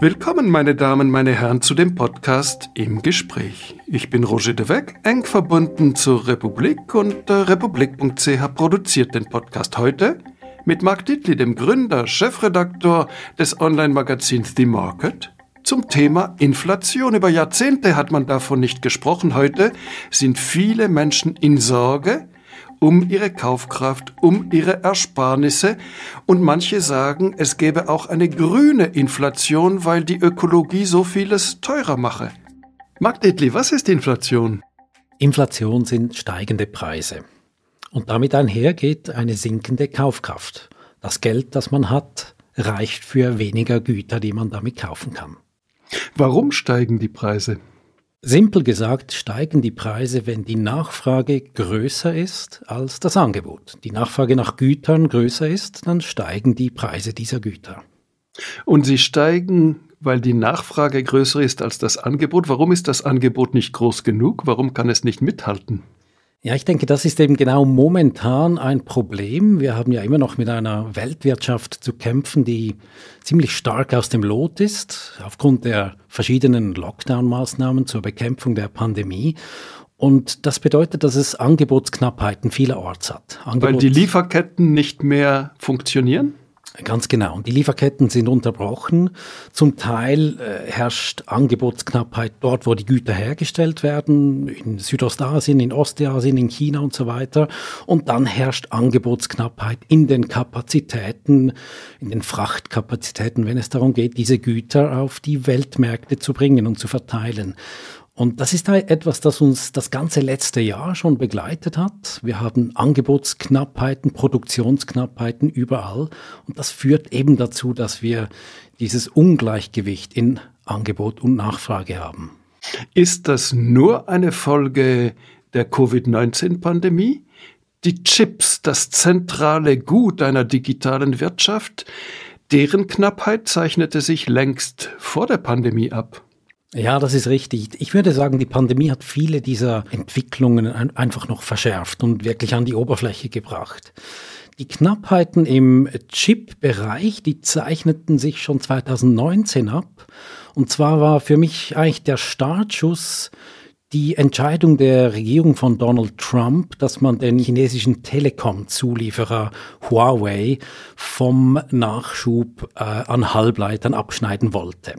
Willkommen, meine Damen, meine Herren, zu dem Podcast Im Gespräch. Ich bin Roger de Weck, eng verbunden zur Republik und äh, republik.ch produziert den Podcast heute mit Mark Dittli, dem Gründer, Chefredaktor des Online-Magazins The Market, zum Thema Inflation. Über Jahrzehnte hat man davon nicht gesprochen. Heute sind viele Menschen in Sorge, um ihre Kaufkraft, um ihre Ersparnisse. Und manche sagen, es gäbe auch eine grüne Inflation, weil die Ökologie so vieles teurer mache. Mark Dittli, was ist Inflation? Inflation sind steigende Preise. Und damit einhergeht eine sinkende Kaufkraft. Das Geld, das man hat, reicht für weniger Güter, die man damit kaufen kann. Warum steigen die Preise? Simpel gesagt steigen die Preise, wenn die Nachfrage größer ist als das Angebot. Die Nachfrage nach Gütern größer ist, dann steigen die Preise dieser Güter. Und sie steigen, weil die Nachfrage größer ist als das Angebot. Warum ist das Angebot nicht groß genug? Warum kann es nicht mithalten? Ja, ich denke, das ist eben genau momentan ein Problem. Wir haben ja immer noch mit einer Weltwirtschaft zu kämpfen, die ziemlich stark aus dem Lot ist, aufgrund der verschiedenen Lockdown-Maßnahmen zur Bekämpfung der Pandemie. Und das bedeutet, dass es Angebotsknappheiten vielerorts hat. Angebots Weil die Lieferketten nicht mehr funktionieren? Ganz genau. Und die Lieferketten sind unterbrochen. Zum Teil äh, herrscht Angebotsknappheit dort, wo die Güter hergestellt werden, in Südostasien, in Ostasien, in China und so weiter. Und dann herrscht Angebotsknappheit in den Kapazitäten, in den Frachtkapazitäten, wenn es darum geht, diese Güter auf die Weltmärkte zu bringen und zu verteilen. Und das ist etwas, das uns das ganze letzte Jahr schon begleitet hat. Wir haben Angebotsknappheiten, Produktionsknappheiten überall. Und das führt eben dazu, dass wir dieses Ungleichgewicht in Angebot und Nachfrage haben. Ist das nur eine Folge der Covid-19-Pandemie? Die Chips, das zentrale Gut einer digitalen Wirtschaft, deren Knappheit zeichnete sich längst vor der Pandemie ab. Ja, das ist richtig. Ich würde sagen, die Pandemie hat viele dieser Entwicklungen einfach noch verschärft und wirklich an die Oberfläche gebracht. Die Knappheiten im Chip-Bereich, die zeichneten sich schon 2019 ab. Und zwar war für mich eigentlich der Startschuss die Entscheidung der Regierung von Donald Trump, dass man den chinesischen Telekom-Zulieferer Huawei vom Nachschub äh, an Halbleitern abschneiden wollte.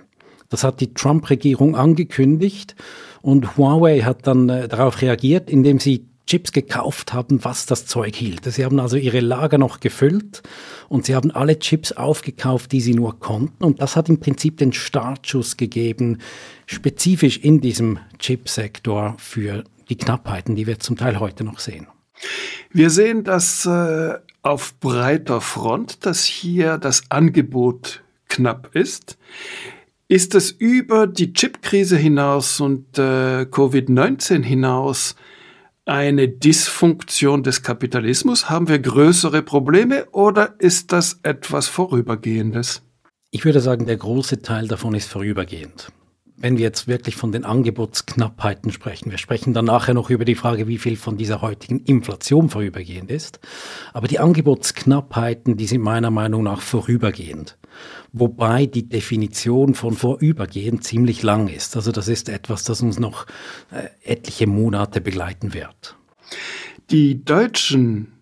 Das hat die Trump-Regierung angekündigt und Huawei hat dann äh, darauf reagiert, indem sie Chips gekauft haben, was das Zeug hielt. Sie haben also ihre Lager noch gefüllt und sie haben alle Chips aufgekauft, die sie nur konnten. Und das hat im Prinzip den Startschuss gegeben, spezifisch in diesem Chipsektor für die Knappheiten, die wir zum Teil heute noch sehen. Wir sehen das äh, auf breiter Front, dass hier das Angebot knapp ist. Ist es über die Chipkrise hinaus und äh, Covid-19 hinaus eine Dysfunktion des Kapitalismus? Haben wir größere Probleme oder ist das etwas Vorübergehendes? Ich würde sagen, der große Teil davon ist vorübergehend wenn wir jetzt wirklich von den Angebotsknappheiten sprechen, wir sprechen dann nachher noch über die Frage, wie viel von dieser heutigen Inflation vorübergehend ist, aber die Angebotsknappheiten, die sind meiner Meinung nach vorübergehend. Wobei die Definition von vorübergehend ziemlich lang ist. Also das ist etwas, das uns noch äh, etliche Monate begleiten wird. Die Deutschen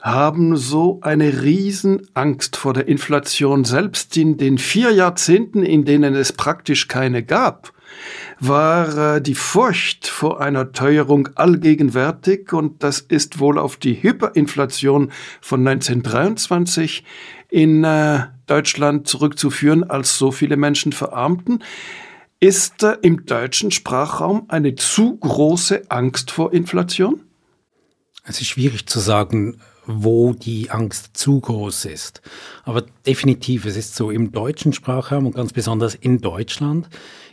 haben so eine Riesenangst vor der Inflation. Selbst in den vier Jahrzehnten, in denen es praktisch keine gab, war äh, die Furcht vor einer Teuerung allgegenwärtig und das ist wohl auf die Hyperinflation von 1923 in äh, Deutschland zurückzuführen, als so viele Menschen verarmten. Ist äh, im deutschen Sprachraum eine zu große Angst vor Inflation? Es ist schwierig zu sagen, wo die Angst zu groß ist. Aber definitiv, es ist so, im deutschen Sprachraum und ganz besonders in Deutschland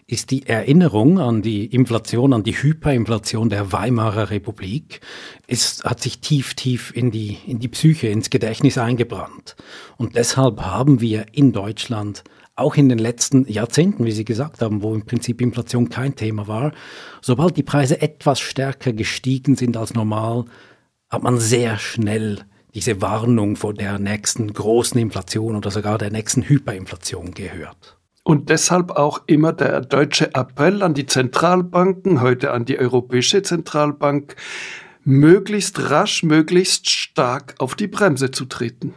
ist die Erinnerung an die Inflation, an die Hyperinflation der Weimarer Republik, es hat sich tief, tief in die, in die Psyche, ins Gedächtnis eingebrannt. Und deshalb haben wir in Deutschland auch in den letzten Jahrzehnten, wie Sie gesagt haben, wo im Prinzip Inflation kein Thema war, sobald die Preise etwas stärker gestiegen sind als normal, hat man sehr schnell diese Warnung vor der nächsten großen Inflation oder sogar der nächsten Hyperinflation gehört. Und deshalb auch immer der deutsche Appell an die Zentralbanken, heute an die Europäische Zentralbank, möglichst rasch, möglichst stark auf die Bremse zu treten.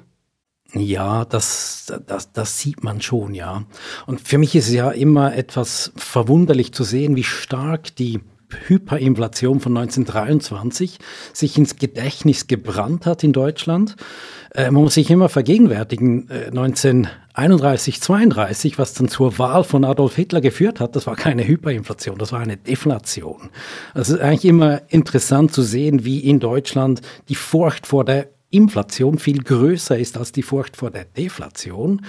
Ja, das, das, das sieht man schon, ja. Und für mich ist es ja immer etwas verwunderlich zu sehen, wie stark die Hyperinflation von 1923 sich ins Gedächtnis gebrannt hat in Deutschland. Äh, man muss sich immer vergegenwärtigen, äh, 1931, 32, was dann zur Wahl von Adolf Hitler geführt hat, das war keine Hyperinflation, das war eine Deflation. Also es ist eigentlich immer interessant zu sehen, wie in Deutschland die Furcht vor der Inflation viel größer ist als die Furcht vor der Deflation,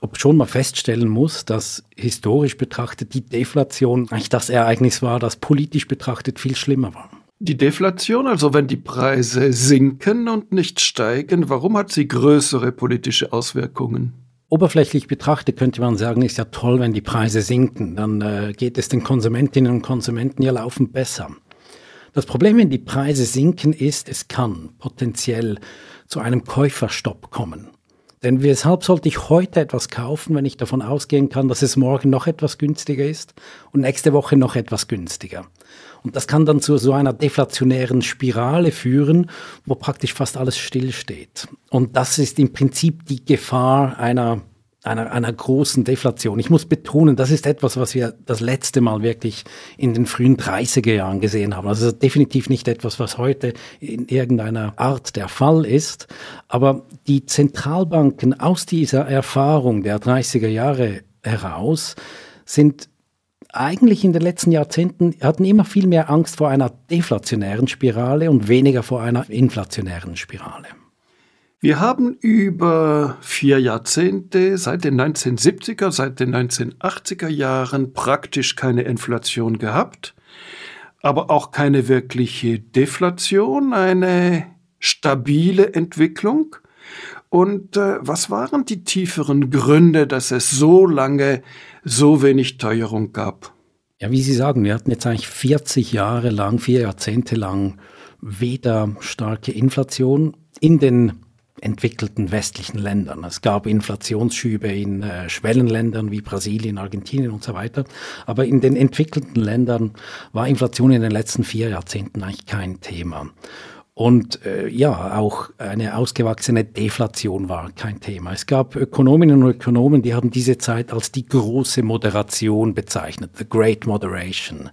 ob schon man feststellen muss, dass historisch betrachtet die Deflation eigentlich das Ereignis war, das politisch betrachtet viel schlimmer war. Die Deflation, also wenn die Preise sinken und nicht steigen, warum hat sie größere politische Auswirkungen? Oberflächlich betrachtet könnte man sagen, ist ja toll, wenn die Preise sinken, dann äh, geht es den Konsumentinnen und Konsumenten ja laufend besser. Das Problem, wenn die Preise sinken, ist, es kann potenziell zu einem Käuferstopp kommen. Denn weshalb sollte ich heute etwas kaufen, wenn ich davon ausgehen kann, dass es morgen noch etwas günstiger ist und nächste Woche noch etwas günstiger? Und das kann dann zu so einer deflationären Spirale führen, wo praktisch fast alles stillsteht. Und das ist im Prinzip die Gefahr einer einer, einer großen Deflation. Ich muss betonen, das ist etwas, was wir das letzte Mal wirklich in den frühen 30er Jahren gesehen haben. Also definitiv nicht etwas, was heute in irgendeiner Art der Fall ist. Aber die Zentralbanken aus dieser Erfahrung der 30er Jahre heraus sind eigentlich in den letzten Jahrzehnten hatten immer viel mehr Angst vor einer deflationären Spirale und weniger vor einer inflationären Spirale. Wir haben über vier Jahrzehnte, seit den 1970er, seit den 1980er Jahren praktisch keine Inflation gehabt, aber auch keine wirkliche Deflation, eine stabile Entwicklung. Und äh, was waren die tieferen Gründe, dass es so lange so wenig Teuerung gab? Ja, wie Sie sagen, wir hatten jetzt eigentlich 40 Jahre lang, vier Jahrzehnte lang weder starke Inflation in den entwickelten westlichen Ländern. Es gab Inflationsschübe in äh, Schwellenländern wie Brasilien, Argentinien und so weiter. Aber in den entwickelten Ländern war Inflation in den letzten vier Jahrzehnten eigentlich kein Thema. Und äh, ja, auch eine ausgewachsene Deflation war kein Thema. Es gab Ökonominnen und Ökonomen, die haben diese Zeit als die große Moderation bezeichnet, the Great Moderation.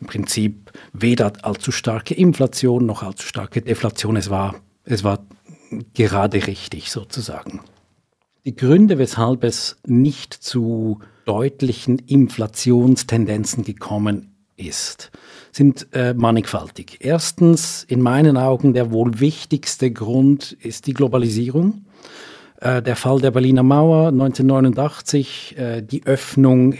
Im Prinzip weder allzu starke Inflation noch allzu starke Deflation. Es war, es war gerade richtig sozusagen. Die Gründe, weshalb es nicht zu deutlichen Inflationstendenzen gekommen ist, sind äh, mannigfaltig. Erstens, in meinen Augen der wohl wichtigste Grund ist die Globalisierung. Äh, der Fall der Berliner Mauer 1989, äh, die Öffnung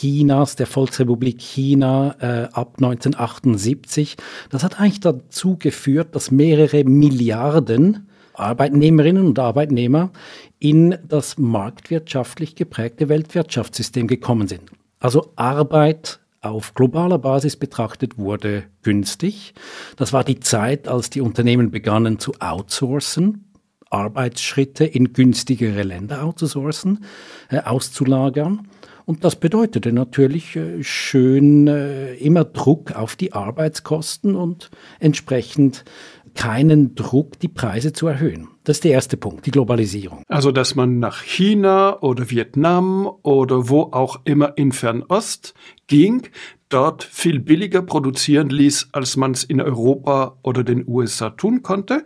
Chinas, der Volksrepublik China äh, ab 1978, das hat eigentlich dazu geführt, dass mehrere Milliarden Arbeitnehmerinnen und Arbeitnehmer in das marktwirtschaftlich geprägte Weltwirtschaftssystem gekommen sind. Also Arbeit auf globaler Basis betrachtet wurde günstig. Das war die Zeit, als die Unternehmen begannen zu outsourcen, Arbeitsschritte in günstigere Länder outzusourcen, äh, auszulagern. Und das bedeutete natürlich äh, schön äh, immer Druck auf die Arbeitskosten und entsprechend keinen Druck, die Preise zu erhöhen. Das ist der erste Punkt, die Globalisierung. Also, dass man nach China oder Vietnam oder wo auch immer in Fernost ging, dort viel billiger produzieren ließ, als man es in Europa oder den USA tun konnte.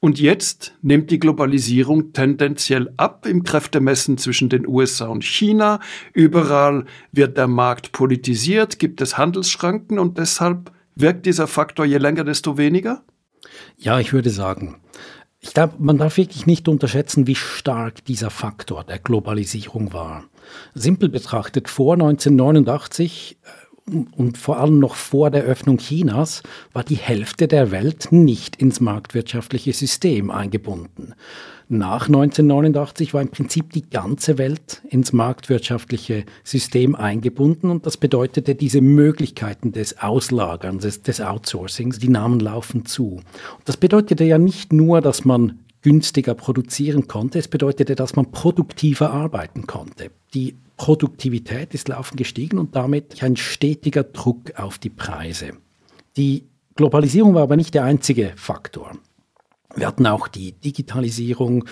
Und jetzt nimmt die Globalisierung tendenziell ab im Kräftemessen zwischen den USA und China. Überall wird der Markt politisiert, gibt es Handelsschranken und deshalb wirkt dieser Faktor je länger, desto weniger? Ja, ich würde sagen, ich glaube, man darf wirklich nicht unterschätzen, wie stark dieser Faktor der Globalisierung war. Simpel betrachtet, vor 1989 äh, und vor allem noch vor der Öffnung Chinas war die Hälfte der Welt nicht ins marktwirtschaftliche System eingebunden nach 1989 war im Prinzip die ganze Welt ins marktwirtschaftliche System eingebunden und das bedeutete diese Möglichkeiten des Auslagerns, des, des Outsourcings, die nahmen laufend zu. Und das bedeutete ja nicht nur, dass man günstiger produzieren konnte, es bedeutete, dass man produktiver arbeiten konnte. Die Produktivität ist laufend gestiegen und damit ein stetiger Druck auf die Preise. Die Globalisierung war aber nicht der einzige Faktor. Wir hatten auch die Digitalisierung,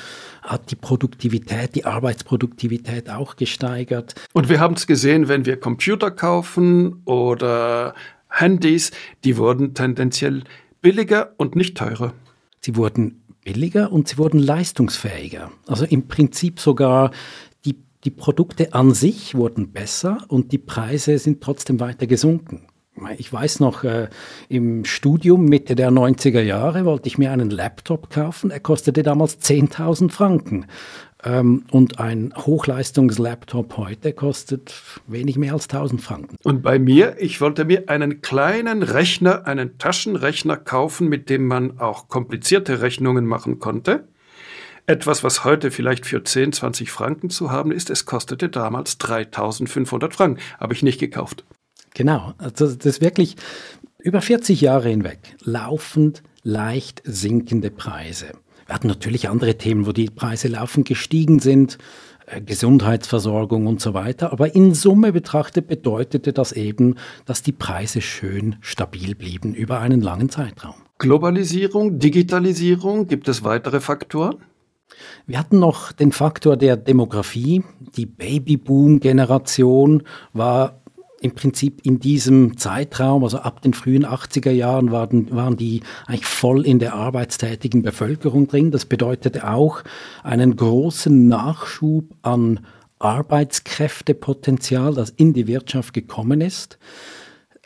hat die Produktivität, die Arbeitsproduktivität auch gesteigert. Und wir haben es gesehen, wenn wir Computer kaufen oder Handys, die wurden tendenziell billiger und nicht teurer. Sie wurden billiger und sie wurden leistungsfähiger. Also im Prinzip sogar die, die Produkte an sich wurden besser und die Preise sind trotzdem weiter gesunken. Ich weiß noch, äh, im Studium Mitte der 90er Jahre wollte ich mir einen Laptop kaufen. Er kostete damals 10.000 Franken. Ähm, und ein Hochleistungslaptop heute kostet wenig mehr als 1000 Franken. Und bei mir, ich wollte mir einen kleinen Rechner, einen Taschenrechner kaufen, mit dem man auch komplizierte Rechnungen machen konnte. Etwas, was heute vielleicht für 10, 20 Franken zu haben ist, es kostete damals 3500 Franken. Habe ich nicht gekauft. Genau, also das ist wirklich über 40 Jahre hinweg laufend leicht sinkende Preise. Wir hatten natürlich andere Themen, wo die Preise laufend gestiegen sind, äh, Gesundheitsversorgung und so weiter. Aber in Summe betrachtet bedeutete das eben, dass die Preise schön stabil blieben über einen langen Zeitraum. Globalisierung, Digitalisierung, gibt es weitere Faktoren? Wir hatten noch den Faktor der Demografie. Die Babyboom-Generation war im Prinzip in diesem Zeitraum, also ab den frühen 80er Jahren, waren, waren die eigentlich voll in der arbeitstätigen Bevölkerung drin. Das bedeutete auch einen großen Nachschub an Arbeitskräftepotenzial, das in die Wirtschaft gekommen ist.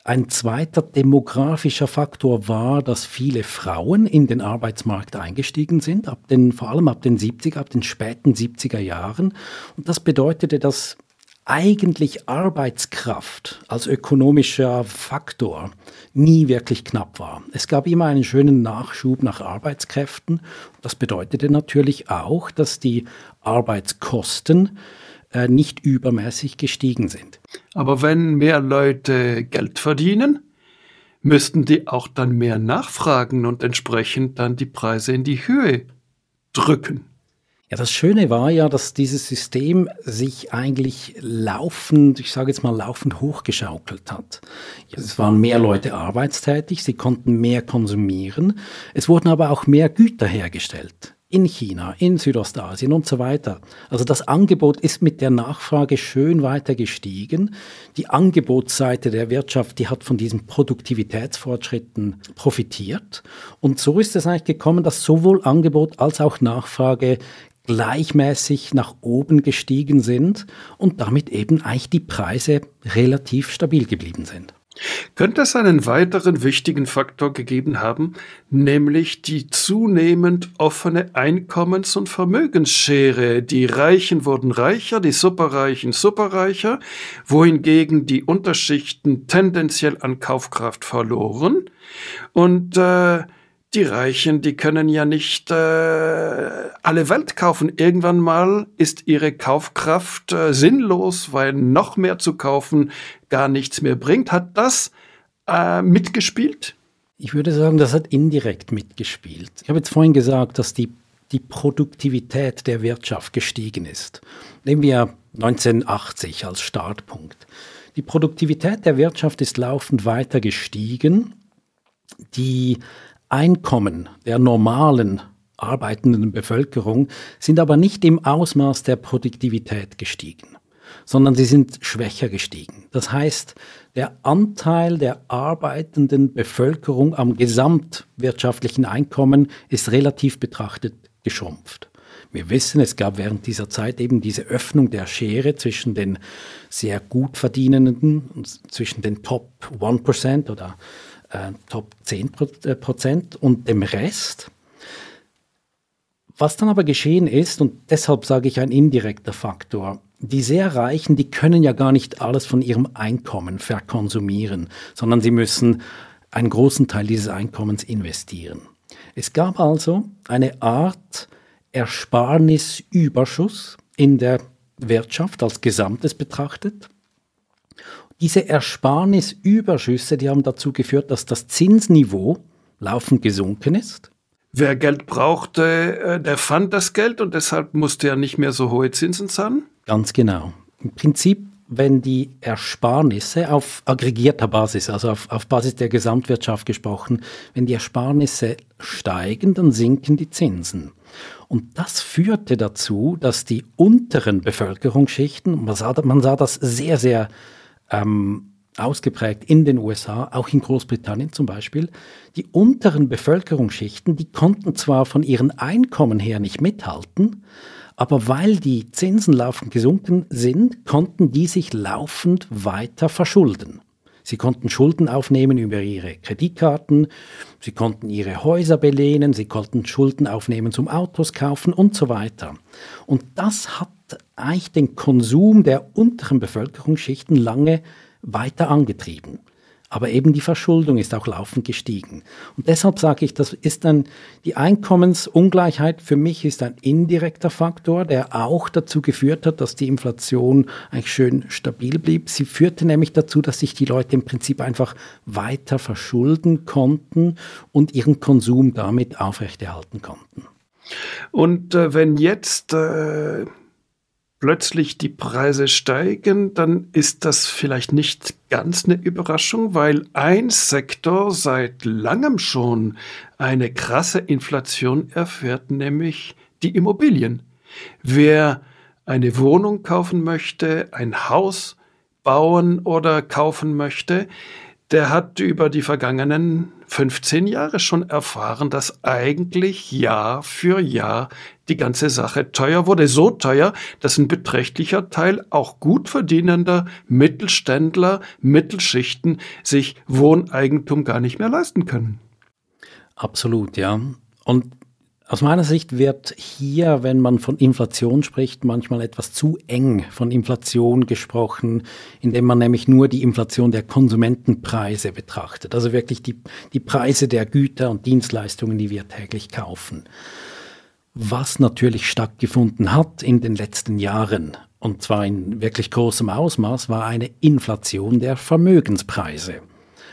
Ein zweiter demografischer Faktor war, dass viele Frauen in den Arbeitsmarkt eingestiegen sind, ab den, vor allem ab den 70er, ab den späten 70er Jahren. Und das bedeutete, dass eigentlich Arbeitskraft als ökonomischer Faktor nie wirklich knapp war. Es gab immer einen schönen Nachschub nach Arbeitskräften. Das bedeutete natürlich auch, dass die Arbeitskosten äh, nicht übermäßig gestiegen sind. Aber wenn mehr Leute Geld verdienen, müssten die auch dann mehr nachfragen und entsprechend dann die Preise in die Höhe drücken. Ja, das Schöne war ja, dass dieses System sich eigentlich laufend, ich sage jetzt mal laufend hochgeschaukelt hat. Es waren mehr Leute arbeitstätig, sie konnten mehr konsumieren, es wurden aber auch mehr Güter hergestellt in China, in Südostasien und so weiter. Also das Angebot ist mit der Nachfrage schön weiter gestiegen. Die Angebotsseite der Wirtschaft, die hat von diesen Produktivitätsfortschritten profitiert. Und so ist es eigentlich gekommen, dass sowohl Angebot als auch Nachfrage gleichmäßig nach oben gestiegen sind und damit eben eigentlich die Preise relativ stabil geblieben sind. Könnte es einen weiteren wichtigen Faktor gegeben haben, nämlich die zunehmend offene Einkommens- und Vermögensschere. Die Reichen wurden reicher, die Superreichen superreicher, wohingegen die Unterschichten tendenziell an Kaufkraft verloren. Und äh, die Reichen, die können ja nicht äh, alle Welt kaufen. Irgendwann mal ist ihre Kaufkraft äh, sinnlos, weil noch mehr zu kaufen gar nichts mehr bringt. Hat das äh, mitgespielt? Ich würde sagen, das hat indirekt mitgespielt. Ich habe jetzt vorhin gesagt, dass die, die Produktivität der Wirtschaft gestiegen ist. Nehmen wir 1980 als Startpunkt. Die Produktivität der Wirtschaft ist laufend weiter gestiegen. Die Einkommen der normalen arbeitenden Bevölkerung sind aber nicht im Ausmaß der Produktivität gestiegen, sondern sie sind schwächer gestiegen. Das heißt, der Anteil der arbeitenden Bevölkerung am gesamtwirtschaftlichen Einkommen ist relativ betrachtet geschrumpft. Wir wissen, es gab während dieser Zeit eben diese Öffnung der Schere zwischen den sehr gut verdienenden, zwischen den Top 1% oder äh, Top 10 äh, Prozent und dem Rest. Was dann aber geschehen ist, und deshalb sage ich ein indirekter Faktor, die sehr Reichen, die können ja gar nicht alles von ihrem Einkommen verkonsumieren, sondern sie müssen einen großen Teil dieses Einkommens investieren. Es gab also eine Art Ersparnisüberschuss in der Wirtschaft als Gesamtes betrachtet. Diese Ersparnisüberschüsse, die haben dazu geführt, dass das Zinsniveau laufend gesunken ist. Wer Geld brauchte, äh, der fand das Geld und deshalb musste er nicht mehr so hohe Zinsen zahlen? Ganz genau. Im Prinzip, wenn die Ersparnisse auf aggregierter Basis, also auf, auf Basis der Gesamtwirtschaft gesprochen, wenn die Ersparnisse steigen, dann sinken die Zinsen. Und das führte dazu, dass die unteren Bevölkerungsschichten, man sah, man sah das sehr, sehr ähm, ausgeprägt in den USA, auch in Großbritannien zum Beispiel, die unteren Bevölkerungsschichten, die konnten zwar von ihren Einkommen her nicht mithalten, aber weil die Zinsen laufend gesunken sind, konnten die sich laufend weiter verschulden. Sie konnten Schulden aufnehmen über ihre Kreditkarten, sie konnten ihre Häuser belehnen, sie konnten Schulden aufnehmen zum Autos kaufen und so weiter. Und das hat eigentlich den Konsum der unteren Bevölkerungsschichten lange weiter angetrieben. Aber eben die Verschuldung ist auch laufend gestiegen. Und deshalb sage ich, das ist dann die Einkommensungleichheit für mich ist ein indirekter Faktor, der auch dazu geführt hat, dass die Inflation eigentlich schön stabil blieb. Sie führte nämlich dazu, dass sich die Leute im Prinzip einfach weiter verschulden konnten und ihren Konsum damit aufrechterhalten konnten. Und äh, wenn jetzt äh plötzlich die Preise steigen, dann ist das vielleicht nicht ganz eine Überraschung, weil ein Sektor seit langem schon eine krasse Inflation erfährt, nämlich die Immobilien. Wer eine Wohnung kaufen möchte, ein Haus bauen oder kaufen möchte, der hat über die vergangenen 15 Jahre schon erfahren, dass eigentlich Jahr für Jahr die ganze Sache teuer wurde. So teuer, dass ein beträchtlicher Teil auch gut verdienender Mittelständler, Mittelschichten sich Wohneigentum gar nicht mehr leisten können. Absolut, ja. Und aus meiner Sicht wird hier, wenn man von Inflation spricht, manchmal etwas zu eng von Inflation gesprochen, indem man nämlich nur die Inflation der Konsumentenpreise betrachtet, also wirklich die, die Preise der Güter und Dienstleistungen, die wir täglich kaufen. Was natürlich stattgefunden hat in den letzten Jahren, und zwar in wirklich großem Ausmaß, war eine Inflation der Vermögenspreise,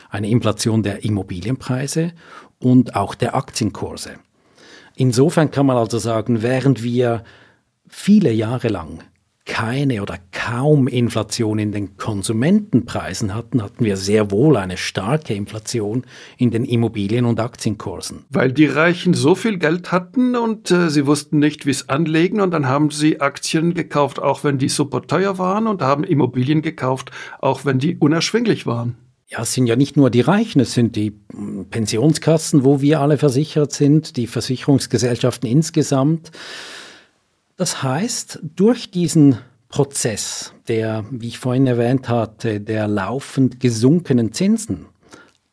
eine Inflation der Immobilienpreise und auch der Aktienkurse. Insofern kann man also sagen, während wir viele Jahre lang keine oder kaum Inflation in den Konsumentenpreisen hatten, hatten wir sehr wohl eine starke Inflation in den Immobilien- und Aktienkursen. Weil die Reichen so viel Geld hatten und äh, sie wussten nicht, wie es anlegen und dann haben sie Aktien gekauft, auch wenn die super teuer waren und haben Immobilien gekauft, auch wenn die unerschwinglich waren. Ja, es sind ja nicht nur die Reichen, es sind die Pensionskassen, wo wir alle versichert sind, die Versicherungsgesellschaften insgesamt. Das heißt, durch diesen Prozess der, wie ich vorhin erwähnt hatte, der laufend gesunkenen Zinsen,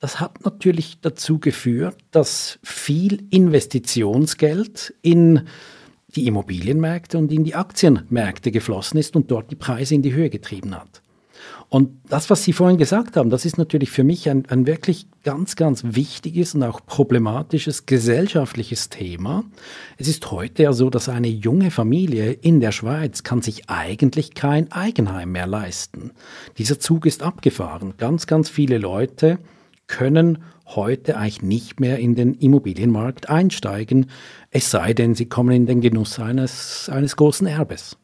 das hat natürlich dazu geführt, dass viel Investitionsgeld in die Immobilienmärkte und in die Aktienmärkte geflossen ist und dort die Preise in die Höhe getrieben hat. Und das, was Sie vorhin gesagt haben, das ist natürlich für mich ein, ein wirklich ganz, ganz wichtiges und auch problematisches gesellschaftliches Thema. Es ist heute ja so, dass eine junge Familie in der Schweiz kann sich eigentlich kein Eigenheim mehr leisten. Dieser Zug ist abgefahren. Ganz, ganz viele Leute können heute eigentlich nicht mehr in den Immobilienmarkt einsteigen, es sei denn, sie kommen in den Genuss eines, eines großen Erbes.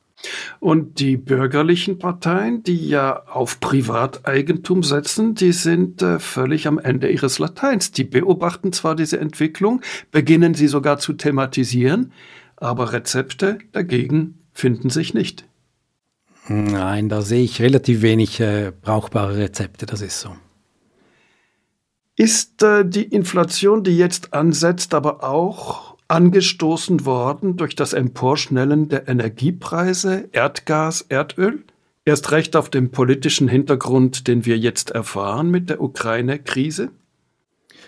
Und die bürgerlichen Parteien, die ja auf Privateigentum setzen, die sind äh, völlig am Ende ihres Lateins. Die beobachten zwar diese Entwicklung, beginnen sie sogar zu thematisieren, aber Rezepte dagegen finden sich nicht. Nein, da sehe ich relativ wenig äh, brauchbare Rezepte, das ist so. Ist äh, die Inflation, die jetzt ansetzt, aber auch angestoßen worden durch das Emporschnellen der Energiepreise, Erdgas, Erdöl? Erst recht auf dem politischen Hintergrund, den wir jetzt erfahren mit der Ukraine-Krise?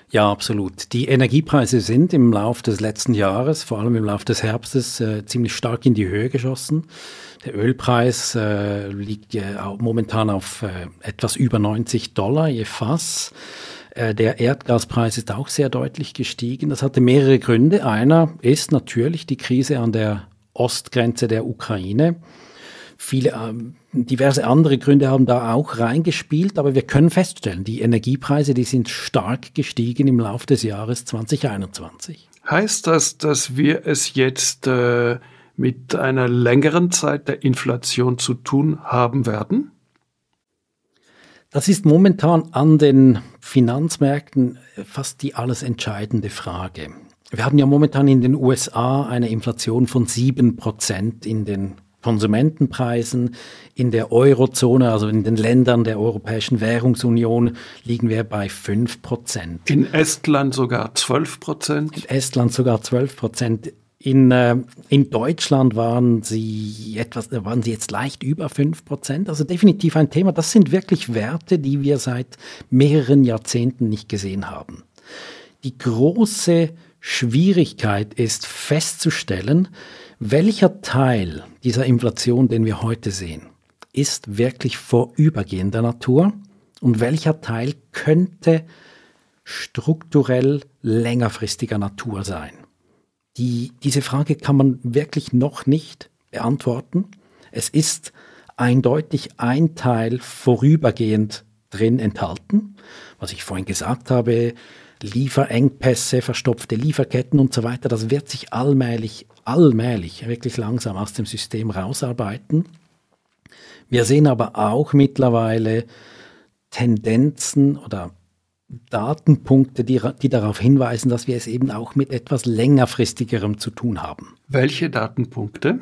Ja, absolut. Die Energiepreise sind im Laufe des letzten Jahres, vor allem im Laufe des Herbstes, äh, ziemlich stark in die Höhe geschossen. Der Ölpreis äh, liegt ja momentan auf äh, etwas über 90 Dollar je Fass. Äh, der Erdgaspreis ist auch sehr deutlich gestiegen. Das hatte mehrere Gründe. Einer ist natürlich die Krise an der Ostgrenze der Ukraine. Viele, ähm, diverse andere Gründe haben da auch reingespielt, aber wir können feststellen, die Energiepreise, die sind stark gestiegen im Laufe des Jahres 2021. Heißt das, dass wir es jetzt äh, mit einer längeren Zeit der Inflation zu tun haben werden? Das ist momentan an den Finanzmärkten fast die alles entscheidende Frage. Wir haben ja momentan in den USA eine Inflation von sieben Prozent in den Konsumentenpreisen. In der Eurozone, also in den Ländern der Europäischen Währungsunion, liegen wir bei fünf Prozent. In Estland sogar zwölf Prozent. In Estland sogar zwölf Prozent. In, äh, in Deutschland waren sie etwas, waren sie jetzt leicht über 5 Prozent. Also definitiv ein Thema. Das sind wirklich Werte, die wir seit mehreren Jahrzehnten nicht gesehen haben. Die große Schwierigkeit ist festzustellen, welcher Teil dieser Inflation, den wir heute sehen, ist wirklich vorübergehender Natur und welcher Teil könnte strukturell längerfristiger Natur sein. Die, diese Frage kann man wirklich noch nicht beantworten. Es ist eindeutig ein Teil vorübergehend drin enthalten. Was ich vorhin gesagt habe, Lieferengpässe, verstopfte Lieferketten und so weiter, das wird sich allmählich, allmählich, wirklich langsam aus dem System rausarbeiten. Wir sehen aber auch mittlerweile Tendenzen oder Datenpunkte, die, die darauf hinweisen, dass wir es eben auch mit etwas längerfristigerem zu tun haben. Welche Datenpunkte?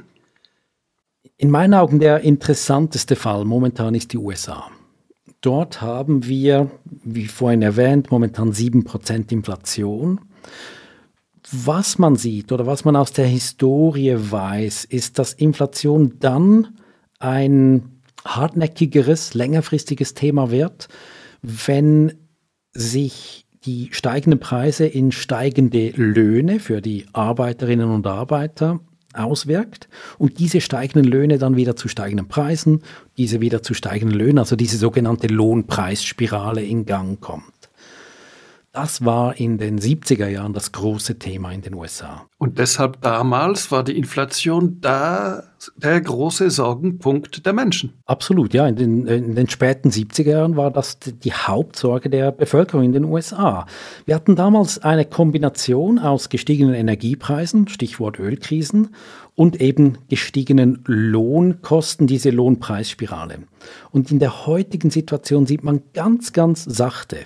In meinen Augen der interessanteste Fall momentan ist die USA. Dort haben wir, wie vorhin erwähnt, momentan 7% Inflation. Was man sieht oder was man aus der Historie weiß, ist, dass Inflation dann ein hartnäckigeres, längerfristiges Thema wird, wenn sich die steigenden Preise in steigende Löhne für die Arbeiterinnen und Arbeiter auswirkt und diese steigenden Löhne dann wieder zu steigenden Preisen, diese wieder zu steigenden Löhnen, also diese sogenannte Lohnpreisspirale in Gang kommt. Das war in den 70er Jahren das große Thema in den USA. Und deshalb damals war die Inflation da der große Sorgenpunkt der Menschen. Absolut, ja. In den, in den späten 70er Jahren war das die Hauptsorge der Bevölkerung in den USA. Wir hatten damals eine Kombination aus gestiegenen Energiepreisen, Stichwort Ölkrisen, und eben gestiegenen Lohnkosten, diese Lohnpreisspirale. Und in der heutigen Situation sieht man ganz, ganz sachte,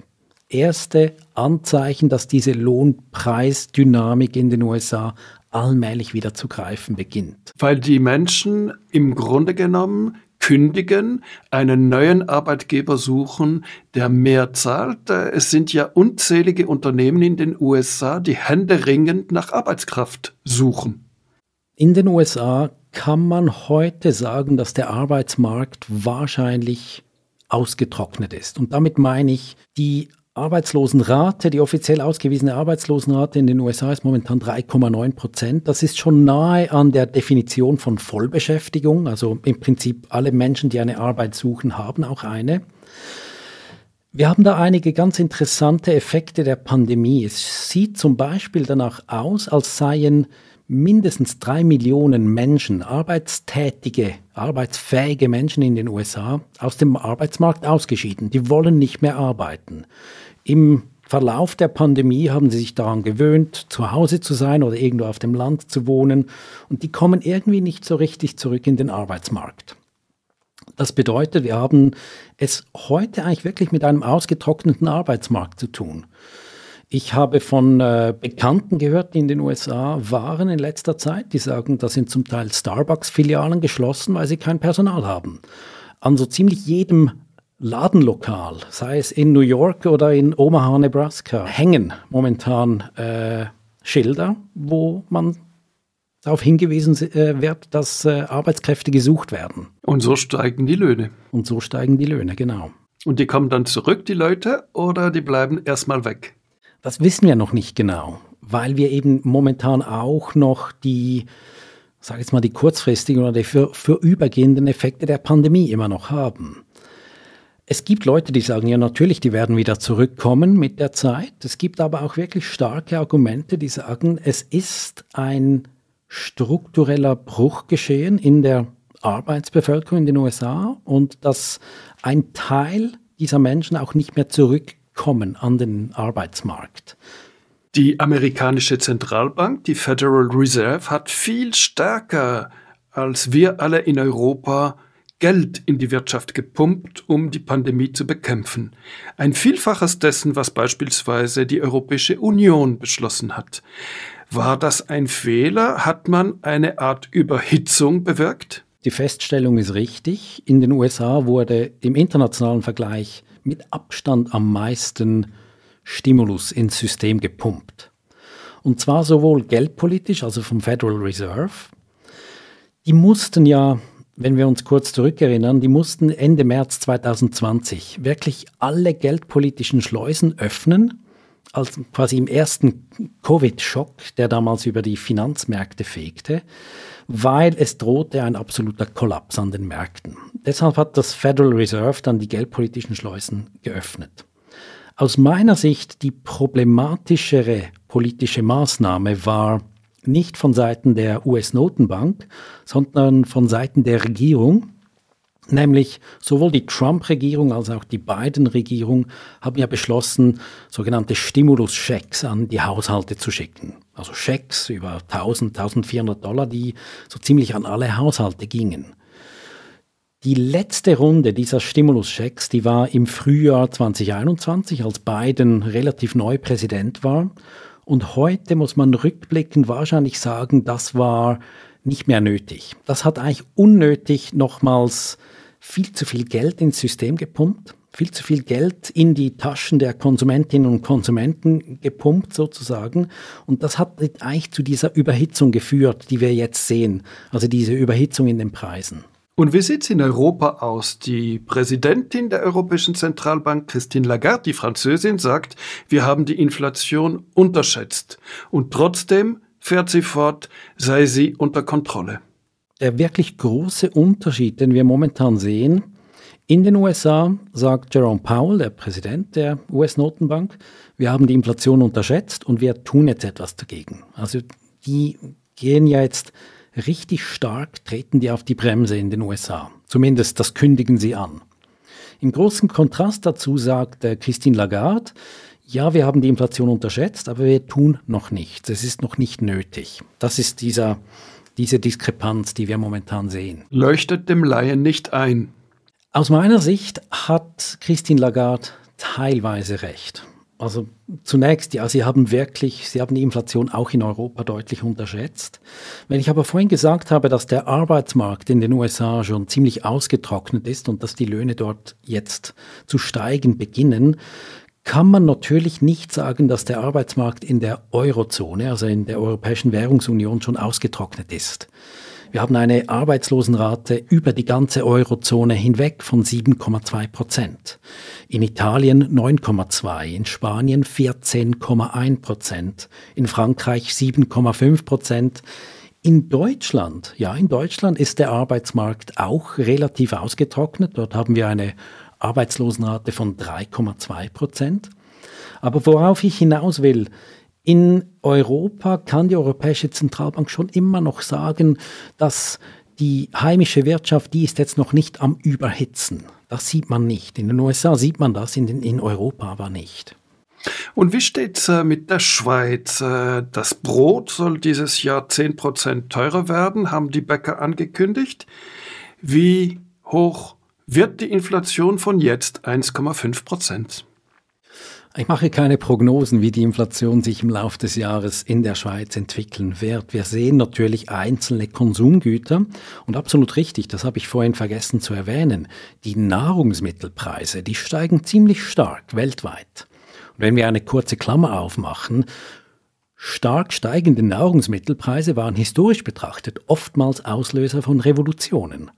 erste Anzeichen, dass diese Lohnpreisdynamik in den USA allmählich wieder zu greifen beginnt. Weil die Menschen im Grunde genommen kündigen, einen neuen Arbeitgeber suchen, der mehr zahlt. Es sind ja unzählige Unternehmen in den USA, die händeringend nach Arbeitskraft suchen. In den USA kann man heute sagen, dass der Arbeitsmarkt wahrscheinlich ausgetrocknet ist. Und damit meine ich, die Arbeitslosenrate, die offiziell ausgewiesene Arbeitslosenrate in den USA ist momentan 3,9 Prozent. Das ist schon nahe an der Definition von Vollbeschäftigung. Also im Prinzip alle Menschen, die eine Arbeit suchen, haben auch eine. Wir haben da einige ganz interessante Effekte der Pandemie. Es sieht zum Beispiel danach aus, als seien mindestens drei Millionen Menschen, arbeitstätige, arbeitsfähige Menschen in den USA, aus dem Arbeitsmarkt ausgeschieden. Die wollen nicht mehr arbeiten. Im Verlauf der Pandemie haben sie sich daran gewöhnt, zu Hause zu sein oder irgendwo auf dem Land zu wohnen und die kommen irgendwie nicht so richtig zurück in den Arbeitsmarkt. Das bedeutet, wir haben es heute eigentlich wirklich mit einem ausgetrockneten Arbeitsmarkt zu tun. Ich habe von äh, Bekannten gehört, die in den USA waren in letzter Zeit, die sagen, da sind zum Teil Starbucks-Filialen geschlossen, weil sie kein Personal haben. An so ziemlich jedem Ladenlokal, sei es in New York oder in Omaha, Nebraska, hängen momentan äh, Schilder, wo man darauf hingewiesen äh, wird, dass äh, Arbeitskräfte gesucht werden. Und so steigen die Löhne. Und so steigen die Löhne, genau. Und die kommen dann zurück, die Leute, oder die bleiben erstmal weg? Das wissen wir noch nicht genau, weil wir eben momentan auch noch die, sage jetzt mal, die kurzfristigen oder die für, für Effekte der Pandemie immer noch haben. Es gibt Leute, die sagen, ja natürlich, die werden wieder zurückkommen mit der Zeit. Es gibt aber auch wirklich starke Argumente, die sagen, es ist ein struktureller Bruch geschehen in der Arbeitsbevölkerung in den USA und dass ein Teil dieser Menschen auch nicht mehr zurückkommen an den Arbeitsmarkt. Die amerikanische Zentralbank, die Federal Reserve, hat viel stärker als wir alle in Europa Geld in die Wirtschaft gepumpt, um die Pandemie zu bekämpfen. Ein Vielfaches dessen, was beispielsweise die Europäische Union beschlossen hat. War das ein Fehler? Hat man eine Art Überhitzung bewirkt? Die Feststellung ist richtig. In den USA wurde im internationalen Vergleich mit Abstand am meisten Stimulus ins System gepumpt. Und zwar sowohl geldpolitisch, also vom Federal Reserve. Die mussten ja wenn wir uns kurz zurückerinnern, die mussten Ende März 2020 wirklich alle geldpolitischen Schleusen öffnen, als quasi im ersten Covid-Schock, der damals über die Finanzmärkte fegte, weil es drohte ein absoluter Kollaps an den Märkten. Deshalb hat das Federal Reserve dann die geldpolitischen Schleusen geöffnet. Aus meiner Sicht die problematischere politische Maßnahme war nicht von Seiten der US-Notenbank, sondern von Seiten der Regierung. Nämlich sowohl die Trump-Regierung als auch die Biden-Regierung haben ja beschlossen, sogenannte Stimulus-Schecks an die Haushalte zu schicken. Also Schecks über 1000, 1400 Dollar, die so ziemlich an alle Haushalte gingen. Die letzte Runde dieser Stimulus-Schecks, die war im Frühjahr 2021, als Biden relativ neu Präsident war. Und heute muss man rückblickend wahrscheinlich sagen, das war nicht mehr nötig. Das hat eigentlich unnötig nochmals viel zu viel Geld ins System gepumpt, viel zu viel Geld in die Taschen der Konsumentinnen und Konsumenten gepumpt sozusagen. Und das hat eigentlich zu dieser Überhitzung geführt, die wir jetzt sehen. Also diese Überhitzung in den Preisen. Und wie sieht es in Europa aus? Die Präsidentin der Europäischen Zentralbank, Christine Lagarde, die Französin, sagt, wir haben die Inflation unterschätzt. Und trotzdem fährt sie fort, sei sie unter Kontrolle. Der wirklich große Unterschied, den wir momentan sehen, in den USA sagt Jerome Powell, der Präsident der US-Notenbank, wir haben die Inflation unterschätzt und wir tun jetzt etwas dagegen. Also die gehen ja jetzt richtig stark treten die auf die Bremse in den USA. Zumindest das kündigen sie an. Im großen Kontrast dazu sagt äh, Christine Lagarde, ja, wir haben die Inflation unterschätzt, aber wir tun noch nichts. Es ist noch nicht nötig. Das ist dieser, diese Diskrepanz, die wir momentan sehen. Leuchtet dem Laien nicht ein. Aus meiner Sicht hat Christine Lagarde teilweise recht. Also zunächst, ja, Sie haben wirklich, Sie haben die Inflation auch in Europa deutlich unterschätzt. Wenn ich aber vorhin gesagt habe, dass der Arbeitsmarkt in den USA schon ziemlich ausgetrocknet ist und dass die Löhne dort jetzt zu steigen beginnen, kann man natürlich nicht sagen, dass der Arbeitsmarkt in der Eurozone, also in der Europäischen Währungsunion, schon ausgetrocknet ist. Wir haben eine Arbeitslosenrate über die ganze Eurozone hinweg von 7,2 Prozent. In Italien 9,2, in Spanien 14,1 Prozent, in Frankreich 7,5 Prozent. In Deutschland, ja, in Deutschland ist der Arbeitsmarkt auch relativ ausgetrocknet. Dort haben wir eine Arbeitslosenrate von 3,2 Prozent. Aber worauf ich hinaus will, in Europa kann die Europäische Zentralbank schon immer noch sagen, dass die heimische Wirtschaft, die ist jetzt noch nicht am Überhitzen. Das sieht man nicht. In den USA sieht man das, in, den, in Europa aber nicht. Und wie steht äh, mit der Schweiz? Äh, das Brot soll dieses Jahr 10% teurer werden, haben die Bäcker angekündigt. Wie hoch wird die Inflation von jetzt 1,5 Prozent? Ich mache keine Prognosen, wie die Inflation sich im Laufe des Jahres in der Schweiz entwickeln wird. Wir sehen natürlich einzelne Konsumgüter und absolut richtig, das habe ich vorhin vergessen zu erwähnen. Die Nahrungsmittelpreise, die steigen ziemlich stark weltweit. Und wenn wir eine kurze Klammer aufmachen, stark steigende Nahrungsmittelpreise waren historisch betrachtet oftmals Auslöser von Revolutionen.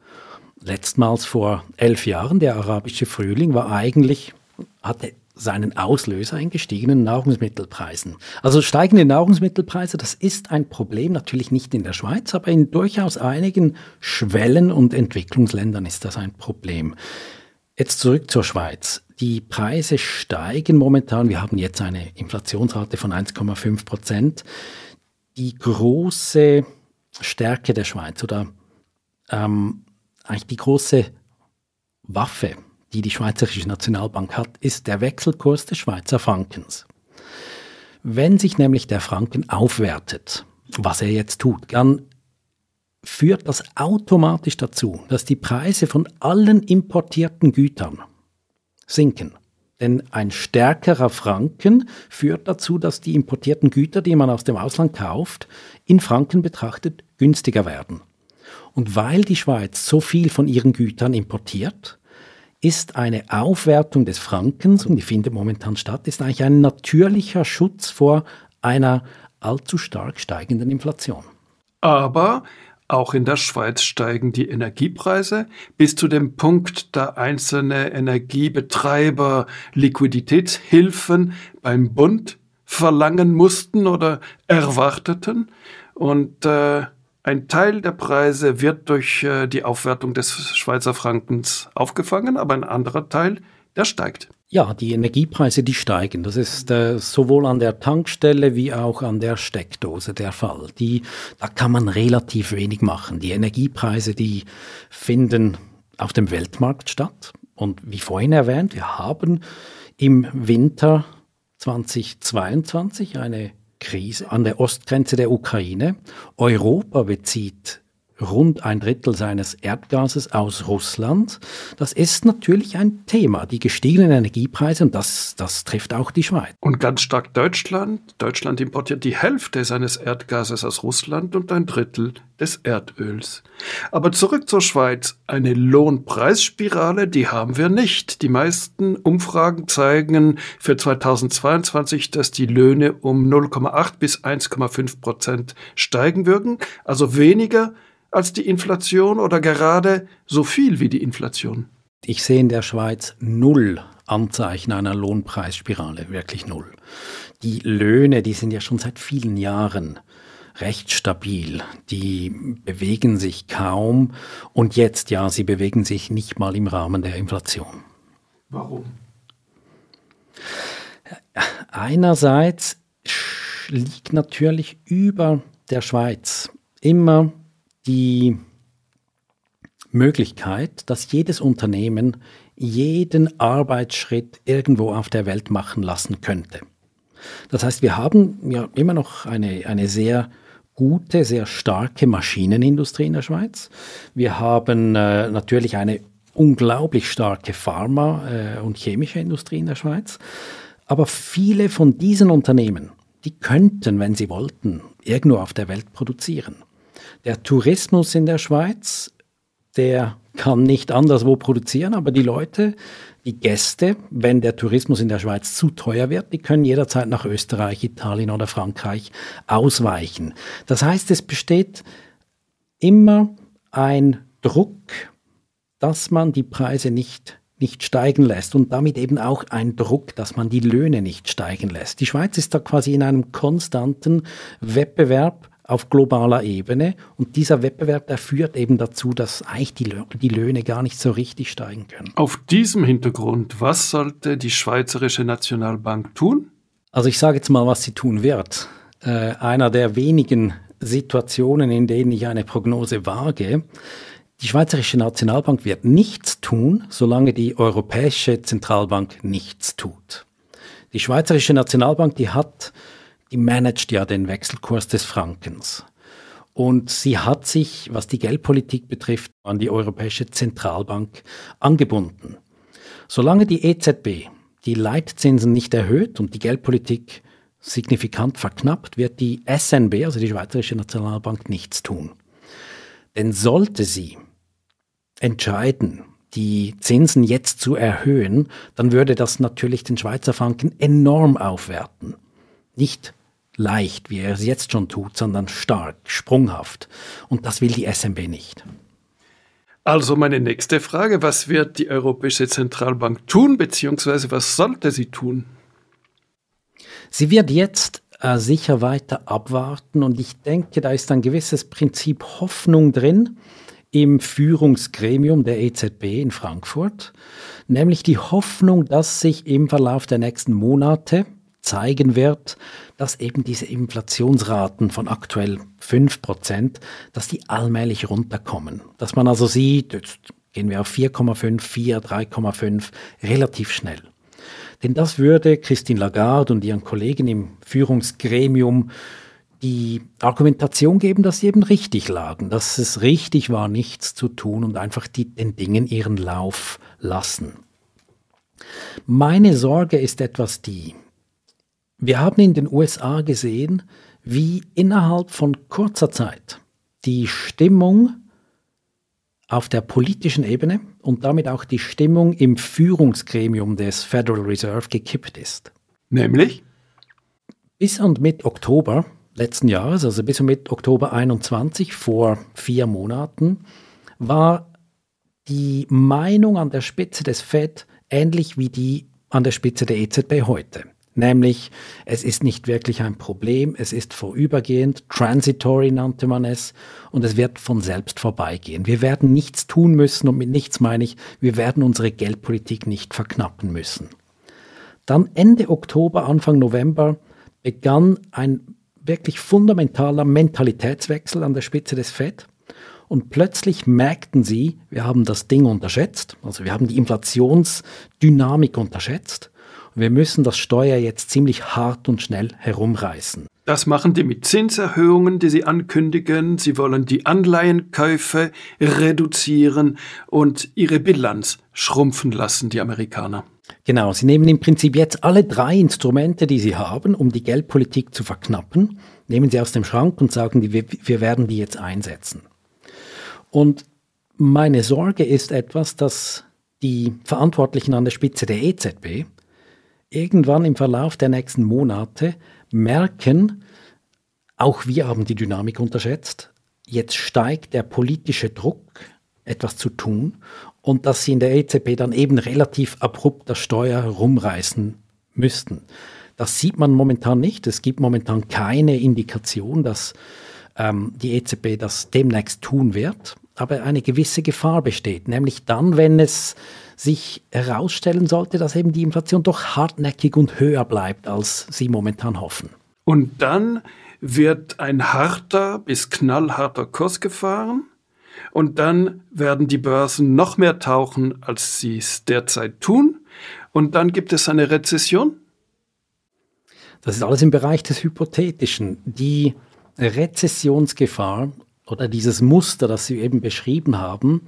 Letztmals vor elf Jahren, der arabische Frühling, war eigentlich, hatte seinen Auslöser in gestiegenen Nahrungsmittelpreisen. Also steigende Nahrungsmittelpreise, das ist ein Problem, natürlich nicht in der Schweiz, aber in durchaus einigen Schwellen- und Entwicklungsländern ist das ein Problem. Jetzt zurück zur Schweiz. Die Preise steigen momentan. Wir haben jetzt eine Inflationsrate von 1,5 Prozent. Die große Stärke der Schweiz oder ähm, eigentlich die große Waffe die die Schweizerische Nationalbank hat, ist der Wechselkurs des Schweizer Frankens. Wenn sich nämlich der Franken aufwertet, was er jetzt tut, dann führt das automatisch dazu, dass die Preise von allen importierten Gütern sinken. Denn ein stärkerer Franken führt dazu, dass die importierten Güter, die man aus dem Ausland kauft, in Franken betrachtet günstiger werden. Und weil die Schweiz so viel von ihren Gütern importiert, ist eine Aufwertung des Frankens, und die findet momentan statt, ist eigentlich ein natürlicher Schutz vor einer allzu stark steigenden Inflation. Aber auch in der Schweiz steigen die Energiepreise bis zu dem Punkt, da einzelne Energiebetreiber Liquiditätshilfen beim Bund verlangen mussten oder erwarteten. Und äh, ein Teil der Preise wird durch äh, die Aufwertung des Schweizer Frankens aufgefangen, aber ein anderer Teil, der steigt. Ja, die Energiepreise, die steigen. Das ist äh, sowohl an der Tankstelle wie auch an der Steckdose der Fall. Die, da kann man relativ wenig machen. Die Energiepreise, die finden auf dem Weltmarkt statt. Und wie vorhin erwähnt, wir haben im Winter 2022 eine Krise an der Ostgrenze der Ukraine. Europa bezieht rund ein Drittel seines Erdgases aus Russland. Das ist natürlich ein Thema, die gestiegenen Energiepreise und das, das trifft auch die Schweiz. Und ganz stark Deutschland. Deutschland importiert die Hälfte seines Erdgases aus Russland und ein Drittel des Erdöls. Aber zurück zur Schweiz. Eine Lohnpreisspirale, die haben wir nicht. Die meisten Umfragen zeigen für 2022, dass die Löhne um 0,8 bis 1,5 Prozent steigen würden, also weniger als die Inflation oder gerade so viel wie die Inflation? Ich sehe in der Schweiz null Anzeichen einer Lohnpreisspirale, wirklich null. Die Löhne, die sind ja schon seit vielen Jahren recht stabil. Die bewegen sich kaum und jetzt ja, sie bewegen sich nicht mal im Rahmen der Inflation. Warum? Einerseits liegt natürlich über der Schweiz immer die Möglichkeit, dass jedes Unternehmen jeden Arbeitsschritt irgendwo auf der Welt machen lassen könnte. Das heißt, wir haben ja immer noch eine, eine sehr gute, sehr starke Maschinenindustrie in der Schweiz. Wir haben äh, natürlich eine unglaublich starke Pharma- äh, und chemische Industrie in der Schweiz. Aber viele von diesen Unternehmen, die könnten, wenn sie wollten, irgendwo auf der Welt produzieren. Der Tourismus in der Schweiz, der kann nicht anderswo produzieren, aber die Leute, die Gäste, wenn der Tourismus in der Schweiz zu teuer wird, die können jederzeit nach Österreich, Italien oder Frankreich ausweichen. Das heißt, es besteht immer ein Druck, dass man die Preise nicht nicht steigen lässt und damit eben auch ein Druck, dass man die Löhne nicht steigen lässt. Die Schweiz ist da quasi in einem konstanten Wettbewerb auf globaler Ebene. Und dieser Wettbewerb, der führt eben dazu, dass eigentlich die, die Löhne gar nicht so richtig steigen können. Auf diesem Hintergrund, was sollte die Schweizerische Nationalbank tun? Also ich sage jetzt mal, was sie tun wird. Äh, einer der wenigen Situationen, in denen ich eine Prognose wage. Die Schweizerische Nationalbank wird nichts tun, solange die Europäische Zentralbank nichts tut. Die Schweizerische Nationalbank, die hat managt ja den Wechselkurs des Frankens. Und sie hat sich, was die Geldpolitik betrifft, an die Europäische Zentralbank angebunden. Solange die EZB die Leitzinsen nicht erhöht und die Geldpolitik signifikant verknappt, wird die SNB, also die Schweizerische Nationalbank, nichts tun. Denn sollte sie entscheiden, die Zinsen jetzt zu erhöhen, dann würde das natürlich den Schweizer Franken enorm aufwerten. Nicht leicht, wie er es jetzt schon tut, sondern stark, sprunghaft. Und das will die SMB nicht. Also meine nächste Frage, was wird die Europäische Zentralbank tun, beziehungsweise was sollte sie tun? Sie wird jetzt äh, sicher weiter abwarten und ich denke, da ist ein gewisses Prinzip Hoffnung drin im Führungsgremium der EZB in Frankfurt, nämlich die Hoffnung, dass sich im Verlauf der nächsten Monate zeigen wird, dass eben diese Inflationsraten von aktuell 5%, dass die allmählich runterkommen. Dass man also sieht, jetzt gehen wir auf 4,5, 4, 3,5 relativ schnell. Denn das würde Christine Lagarde und ihren Kollegen im Führungsgremium die Argumentation geben, dass sie eben richtig lagen, dass es richtig war, nichts zu tun und einfach die, den Dingen ihren Lauf lassen. Meine Sorge ist etwas die, wir haben in den USA gesehen, wie innerhalb von kurzer Zeit die Stimmung auf der politischen Ebene und damit auch die Stimmung im Führungsgremium des Federal Reserve gekippt ist. Nämlich? Bis und mit Oktober letzten Jahres, also bis und mit Oktober 21, vor vier Monaten, war die Meinung an der Spitze des Fed ähnlich wie die an der Spitze der EZB heute. Nämlich, es ist nicht wirklich ein Problem, es ist vorübergehend, transitory nannte man es, und es wird von selbst vorbeigehen. Wir werden nichts tun müssen, und mit nichts meine ich, wir werden unsere Geldpolitik nicht verknappen müssen. Dann Ende Oktober, Anfang November begann ein wirklich fundamentaler Mentalitätswechsel an der Spitze des Fed. Und plötzlich merkten sie, wir haben das Ding unterschätzt, also wir haben die Inflationsdynamik unterschätzt. Wir müssen das Steuer jetzt ziemlich hart und schnell herumreißen. Das machen die mit Zinserhöhungen, die sie ankündigen. Sie wollen die Anleihenkäufe reduzieren und ihre Bilanz schrumpfen lassen, die Amerikaner. Genau, sie nehmen im Prinzip jetzt alle drei Instrumente, die sie haben, um die Geldpolitik zu verknappen, nehmen sie aus dem Schrank und sagen, wir, wir werden die jetzt einsetzen. Und meine Sorge ist etwas, dass die Verantwortlichen an der Spitze der EZB irgendwann im Verlauf der nächsten Monate merken, auch wir haben die Dynamik unterschätzt, jetzt steigt der politische Druck, etwas zu tun und dass sie in der EZB dann eben relativ abrupt das Steuer herumreißen müssten. Das sieht man momentan nicht. Es gibt momentan keine Indikation, dass ähm, die EZB das demnächst tun wird. Aber eine gewisse Gefahr besteht, nämlich dann, wenn es sich herausstellen sollte, dass eben die Inflation doch hartnäckig und höher bleibt, als sie momentan hoffen. Und dann wird ein harter bis knallharter Kurs gefahren und dann werden die Börsen noch mehr tauchen, als sie es derzeit tun. Und dann gibt es eine Rezession. Das ist alles im Bereich des Hypothetischen. Die Rezessionsgefahr oder dieses Muster, das Sie eben beschrieben haben,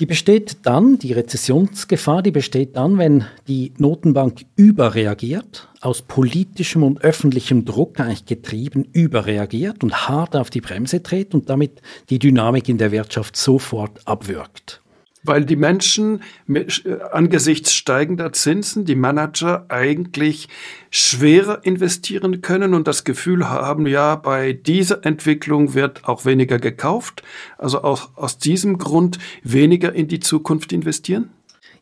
die besteht dann, die Rezessionsgefahr, die besteht dann, wenn die Notenbank überreagiert, aus politischem und öffentlichem Druck eigentlich getrieben überreagiert und hart auf die Bremse dreht und damit die Dynamik in der Wirtschaft sofort abwirkt weil die Menschen mit, äh, angesichts steigender Zinsen, die Manager eigentlich schwerer investieren können und das Gefühl haben, ja, bei dieser Entwicklung wird auch weniger gekauft, also auch aus diesem Grund weniger in die Zukunft investieren?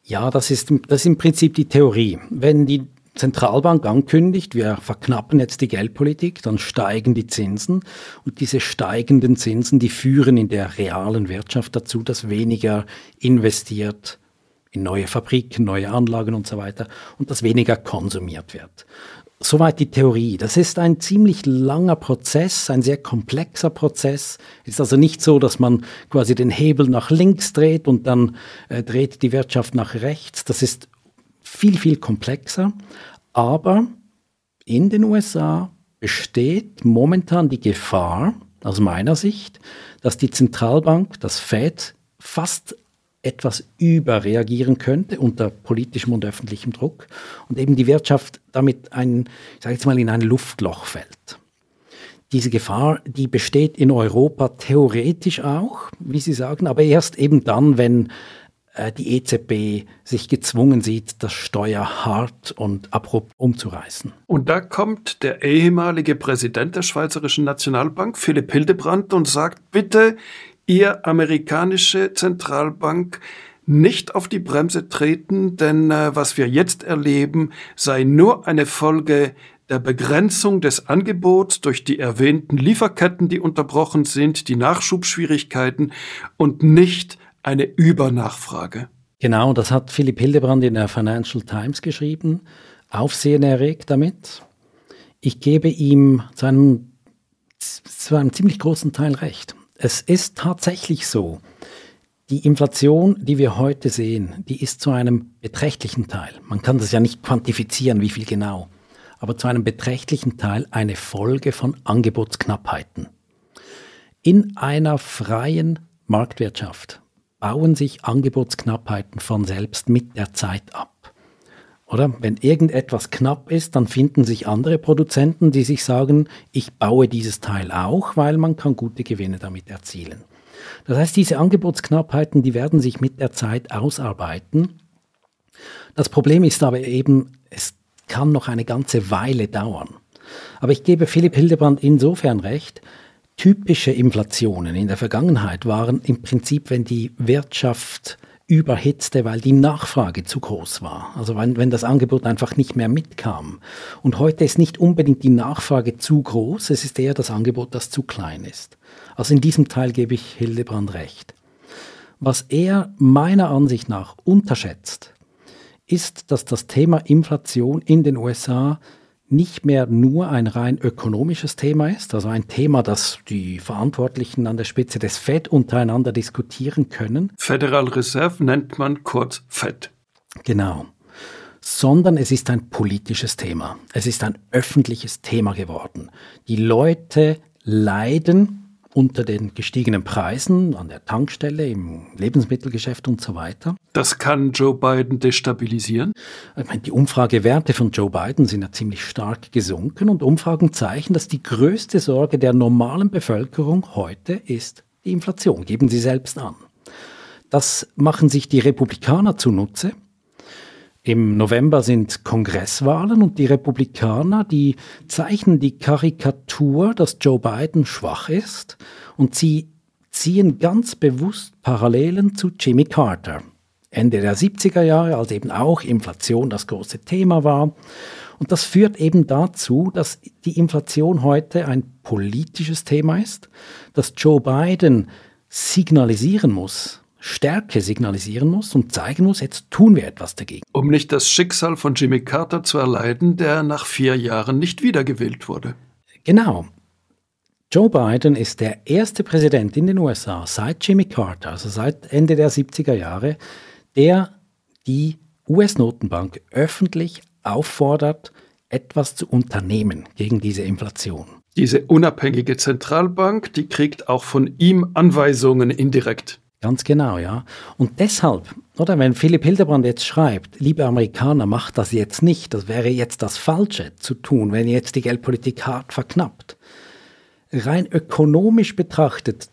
Ja, das ist, das ist im Prinzip die Theorie. Wenn die Zentralbank ankündigt, wir verknappen jetzt die Geldpolitik, dann steigen die Zinsen und diese steigenden Zinsen, die führen in der realen Wirtschaft dazu, dass weniger investiert in neue Fabriken, neue Anlagen und so weiter und dass weniger konsumiert wird. Soweit die Theorie. Das ist ein ziemlich langer Prozess, ein sehr komplexer Prozess. Ist also nicht so, dass man quasi den Hebel nach links dreht und dann äh, dreht die Wirtschaft nach rechts. Das ist viel, viel komplexer. Aber in den USA besteht momentan die Gefahr, aus meiner Sicht, dass die Zentralbank, das Fed, fast etwas überreagieren könnte unter politischem und öffentlichem Druck und eben die Wirtschaft damit ein, ich sage jetzt mal, in ein Luftloch fällt. Diese Gefahr, die besteht in Europa theoretisch auch, wie Sie sagen, aber erst eben dann, wenn die EZB sich gezwungen sieht, das Steuer hart und abrupt umzureißen. Und da kommt der ehemalige Präsident der Schweizerischen Nationalbank, Philipp Hildebrand, und sagt, bitte, ihr amerikanische Zentralbank, nicht auf die Bremse treten, denn äh, was wir jetzt erleben, sei nur eine Folge der Begrenzung des Angebots durch die erwähnten Lieferketten, die unterbrochen sind, die Nachschubschwierigkeiten und nicht eine Übernachfrage. Genau, das hat Philipp Hildebrand in der Financial Times geschrieben. Aufsehen erregt damit. Ich gebe ihm zu einem, zu einem ziemlich großen Teil recht. Es ist tatsächlich so, Die Inflation, die wir heute sehen, die ist zu einem beträchtlichen Teil, man kann das ja nicht quantifizieren, wie viel genau, aber zu einem beträchtlichen Teil eine Folge von Angebotsknappheiten. In einer freien Marktwirtschaft bauen sich Angebotsknappheiten von selbst mit der Zeit ab. Oder wenn irgendetwas knapp ist, dann finden sich andere Produzenten, die sich sagen, ich baue dieses Teil auch, weil man kann gute Gewinne damit erzielen. Das heißt, diese Angebotsknappheiten, die werden sich mit der Zeit ausarbeiten. Das Problem ist aber eben, es kann noch eine ganze Weile dauern. Aber ich gebe Philipp Hildebrand insofern recht, typische Inflationen in der Vergangenheit waren im Prinzip, wenn die Wirtschaft überhitzte, weil die Nachfrage zu groß war. Also wenn, wenn das Angebot einfach nicht mehr mitkam. Und heute ist nicht unbedingt die Nachfrage zu groß, es ist eher das Angebot, das zu klein ist. Also in diesem Teil gebe ich Hildebrand recht. Was er meiner Ansicht nach unterschätzt, ist, dass das Thema Inflation in den USA nicht mehr nur ein rein ökonomisches Thema ist, also ein Thema, das die Verantwortlichen an der Spitze des FED untereinander diskutieren können. Federal Reserve nennt man kurz FED. Genau. Sondern es ist ein politisches Thema. Es ist ein öffentliches Thema geworden. Die Leute leiden unter den gestiegenen Preisen an der Tankstelle, im Lebensmittelgeschäft und so weiter. Das kann Joe Biden destabilisieren? Ich meine, die Umfragewerte von Joe Biden sind ja ziemlich stark gesunken und Umfragen zeigen, dass die größte Sorge der normalen Bevölkerung heute ist die Inflation. Geben Sie selbst an. Das machen sich die Republikaner zunutze im November sind Kongresswahlen und die Republikaner, die zeichnen die Karikatur, dass Joe Biden schwach ist und sie ziehen ganz bewusst Parallelen zu Jimmy Carter. Ende der 70er Jahre, als eben auch Inflation das große Thema war. Und das führt eben dazu, dass die Inflation heute ein politisches Thema ist, dass Joe Biden signalisieren muss, Stärke signalisieren muss und zeigen muss, jetzt tun wir etwas dagegen. Um nicht das Schicksal von Jimmy Carter zu erleiden, der nach vier Jahren nicht wiedergewählt wurde. Genau. Joe Biden ist der erste Präsident in den USA seit Jimmy Carter, also seit Ende der 70er Jahre, der die US-Notenbank öffentlich auffordert, etwas zu unternehmen gegen diese Inflation. Diese unabhängige Zentralbank, die kriegt auch von ihm Anweisungen indirekt. Ganz genau, ja. Und deshalb, oder wenn Philipp Hildebrand jetzt schreibt, liebe Amerikaner, macht das jetzt nicht, das wäre jetzt das Falsche zu tun, wenn jetzt die Geldpolitik hart verknappt. Rein ökonomisch betrachtet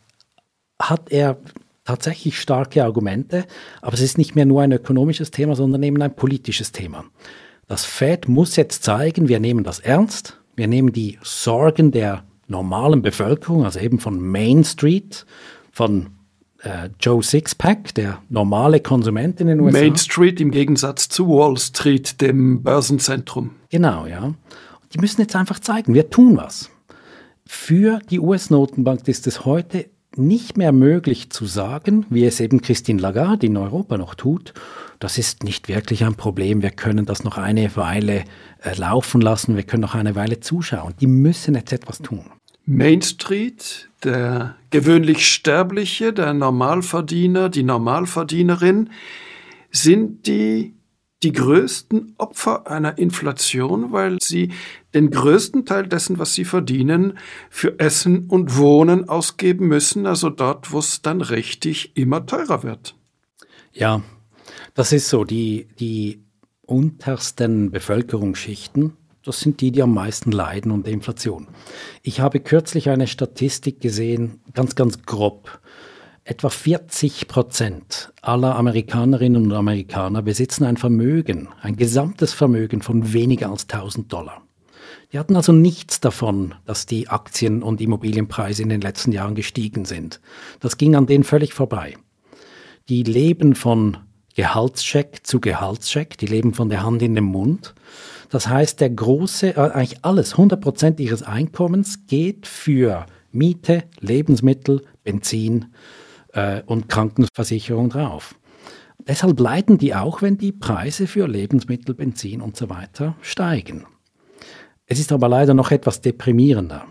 hat er tatsächlich starke Argumente, aber es ist nicht mehr nur ein ökonomisches Thema, sondern eben ein politisches Thema. Das Fed muss jetzt zeigen, wir nehmen das ernst, wir nehmen die Sorgen der normalen Bevölkerung, also eben von Main Street, von äh, Joe Sixpack, der normale Konsument in den USA. Main Street im Gegensatz zu Wall Street, dem Börsenzentrum. Genau, ja. Die müssen jetzt einfach zeigen, wir tun was. Für die US-Notenbank ist es heute nicht mehr möglich zu sagen, wie es eben Christine Lagarde in Europa noch tut, das ist nicht wirklich ein Problem, wir können das noch eine Weile äh, laufen lassen, wir können noch eine Weile zuschauen. Die müssen jetzt etwas tun. Main Street, der gewöhnlich Sterbliche, der Normalverdiener, die Normalverdienerin, sind die die größten Opfer einer Inflation, weil sie den größten Teil dessen, was sie verdienen, für Essen und Wohnen ausgeben müssen, also dort, wo es dann richtig immer teurer wird. Ja, das ist so. Die, die untersten Bevölkerungsschichten das sind die, die am meisten leiden unter Inflation. Ich habe kürzlich eine Statistik gesehen, ganz, ganz grob. Etwa 40 Prozent aller Amerikanerinnen und Amerikaner besitzen ein Vermögen, ein gesamtes Vermögen von weniger als 1000 Dollar. Die hatten also nichts davon, dass die Aktien- und Immobilienpreise in den letzten Jahren gestiegen sind. Das ging an denen völlig vorbei. Die leben von Gehaltscheck zu Gehaltscheck, die leben von der Hand in den Mund. Das heißt, der große, äh, eigentlich alles, 100 Prozent ihres Einkommens geht für Miete, Lebensmittel, Benzin äh, und Krankenversicherung drauf. Deshalb leiden die auch, wenn die Preise für Lebensmittel, Benzin und so weiter steigen. Es ist aber leider noch etwas deprimierender.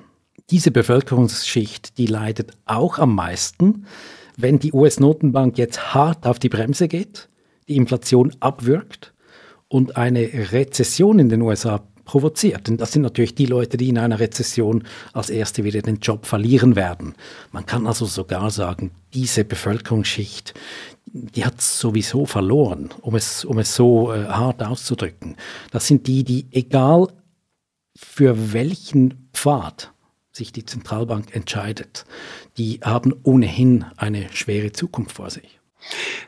Diese Bevölkerungsschicht, die leidet auch am meisten, wenn die US-Notenbank jetzt hart auf die Bremse geht, die Inflation abwirkt und eine Rezession in den USA provoziert. Denn das sind natürlich die Leute, die in einer Rezession als Erste wieder den Job verlieren werden. Man kann also sogar sagen, diese Bevölkerungsschicht, die hat sowieso verloren, um es, um es so äh, hart auszudrücken. Das sind die, die egal für welchen Pfad sich die Zentralbank entscheidet, die haben ohnehin eine schwere Zukunft vor sich.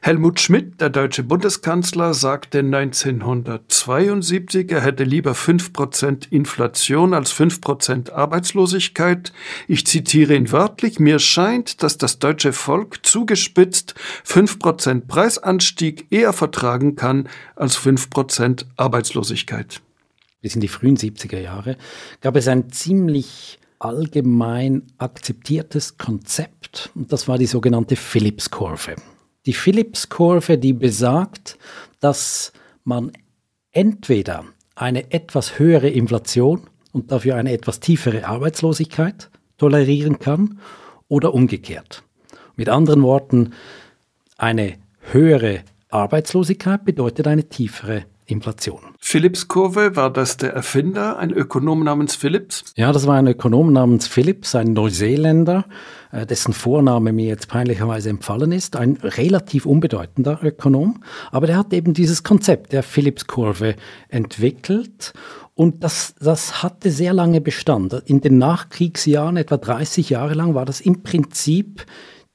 Helmut Schmidt, der deutsche Bundeskanzler, sagte 1972, er hätte lieber 5% Inflation als 5% Arbeitslosigkeit. Ich zitiere ihn wörtlich, mir scheint, dass das deutsche Volk zugespitzt 5% Preisanstieg eher vertragen kann als 5% Arbeitslosigkeit. Bis in die frühen 70er Jahre gab es ein ziemlich allgemein akzeptiertes Konzept und das war die sogenannte Phillips-Kurve. Die Phillips-Kurve, die besagt, dass man entweder eine etwas höhere Inflation und dafür eine etwas tiefere Arbeitslosigkeit tolerieren kann oder umgekehrt. Mit anderen Worten, eine höhere Arbeitslosigkeit bedeutet eine tiefere Inflation. Phillips Kurve, war das der Erfinder, ein Ökonom namens Phillips? Ja, das war ein Ökonom namens Phillips, ein Neuseeländer, äh, dessen Vorname mir jetzt peinlicherweise empfallen ist, ein relativ unbedeutender Ökonom, aber der hat eben dieses Konzept der Phillips Kurve entwickelt und das, das hatte sehr lange Bestand. In den Nachkriegsjahren, etwa 30 Jahre lang, war das im Prinzip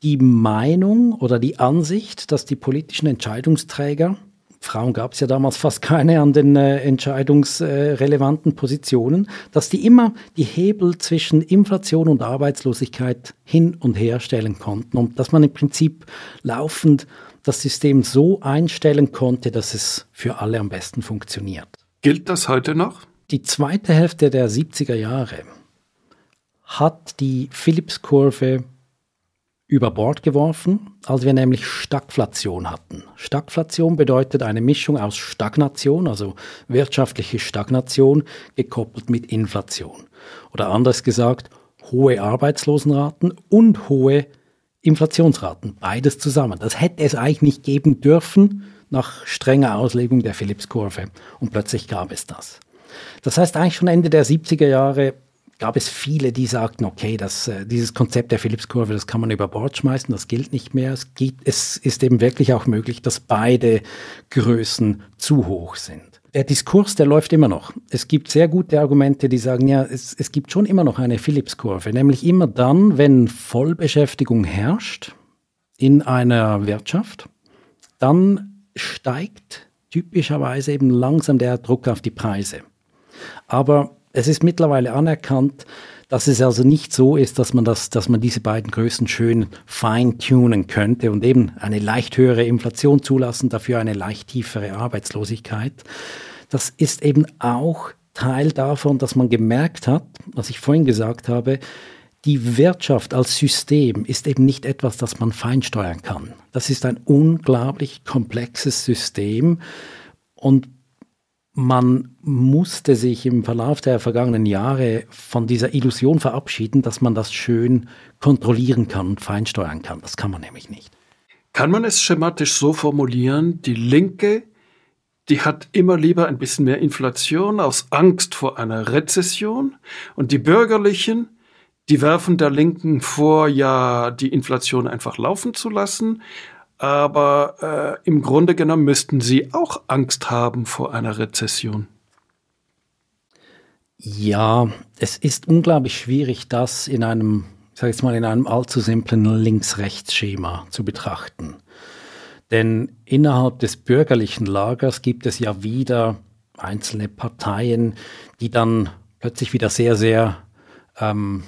die Meinung oder die Ansicht, dass die politischen Entscheidungsträger Frauen gab es ja damals fast keine an den äh, entscheidungsrelevanten äh, Positionen, dass die immer die Hebel zwischen Inflation und Arbeitslosigkeit hin und her stellen konnten und dass man im Prinzip laufend das System so einstellen konnte, dass es für alle am besten funktioniert. Gilt das heute noch? Die zweite Hälfte der 70er Jahre hat die Phillips-Kurve über Bord geworfen, als wir nämlich Stagflation hatten. Stagflation bedeutet eine Mischung aus Stagnation, also wirtschaftliche Stagnation, gekoppelt mit Inflation. Oder anders gesagt, hohe Arbeitslosenraten und hohe Inflationsraten, beides zusammen. Das hätte es eigentlich nicht geben dürfen nach strenger Auslegung der Phillips-Kurve. Und plötzlich gab es das. Das heißt, eigentlich schon Ende der 70er Jahre gab es viele, die sagten, okay, das, äh, dieses Konzept der Phillips-Kurve, das kann man über Bord schmeißen, das gilt nicht mehr. Es, gibt, es ist eben wirklich auch möglich, dass beide Größen zu hoch sind. Der Diskurs, der läuft immer noch. Es gibt sehr gute Argumente, die sagen, ja, es, es gibt schon immer noch eine Phillips-Kurve, nämlich immer dann, wenn Vollbeschäftigung herrscht in einer Wirtschaft, dann steigt typischerweise eben langsam der Druck auf die Preise. Aber es ist mittlerweile anerkannt, dass es also nicht so ist, dass man, das, dass man diese beiden Größen schön feintunen könnte und eben eine leicht höhere Inflation zulassen, dafür eine leicht tiefere Arbeitslosigkeit. Das ist eben auch Teil davon, dass man gemerkt hat, was ich vorhin gesagt habe, die Wirtschaft als System ist eben nicht etwas, das man feinsteuern kann. Das ist ein unglaublich komplexes System und man musste sich im Verlauf der vergangenen Jahre von dieser Illusion verabschieden, dass man das schön kontrollieren kann und feinsteuern kann. Das kann man nämlich nicht. Kann man es schematisch so formulieren, die Linke, die hat immer lieber ein bisschen mehr Inflation aus Angst vor einer Rezession und die Bürgerlichen, die werfen der Linken vor, ja, die Inflation einfach laufen zu lassen aber äh, im Grunde genommen müssten Sie auch Angst haben vor einer Rezession. Ja, es ist unglaublich schwierig, das in einem, ich sage jetzt mal, in einem allzu simplen Links-Rechts-Schema zu betrachten. Denn innerhalb des bürgerlichen Lagers gibt es ja wieder einzelne Parteien, die dann plötzlich wieder sehr, sehr ähm,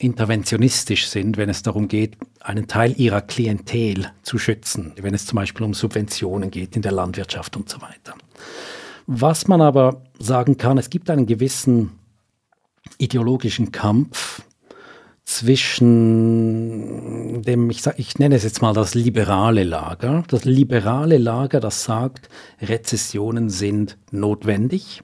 interventionistisch sind, wenn es darum geht, einen Teil ihrer Klientel zu schützen, wenn es zum Beispiel um Subventionen geht in der Landwirtschaft und so weiter. Was man aber sagen kann, es gibt einen gewissen ideologischen Kampf zwischen dem, ich, sag, ich nenne es jetzt mal das liberale Lager. Das liberale Lager, das sagt, Rezessionen sind notwendig.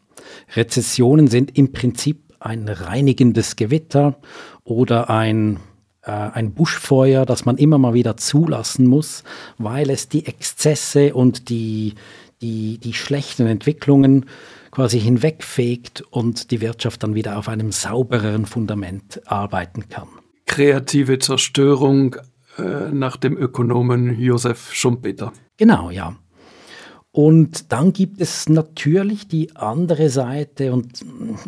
Rezessionen sind im Prinzip ein reinigendes Gewitter oder ein äh, ein Buschfeuer, das man immer mal wieder zulassen muss, weil es die Exzesse und die, die, die schlechten Entwicklungen quasi hinwegfegt und die Wirtschaft dann wieder auf einem saubereren Fundament arbeiten kann. Kreative Zerstörung äh, nach dem Ökonomen Josef Schumpeter. Genau, ja. Und dann gibt es natürlich die andere Seite und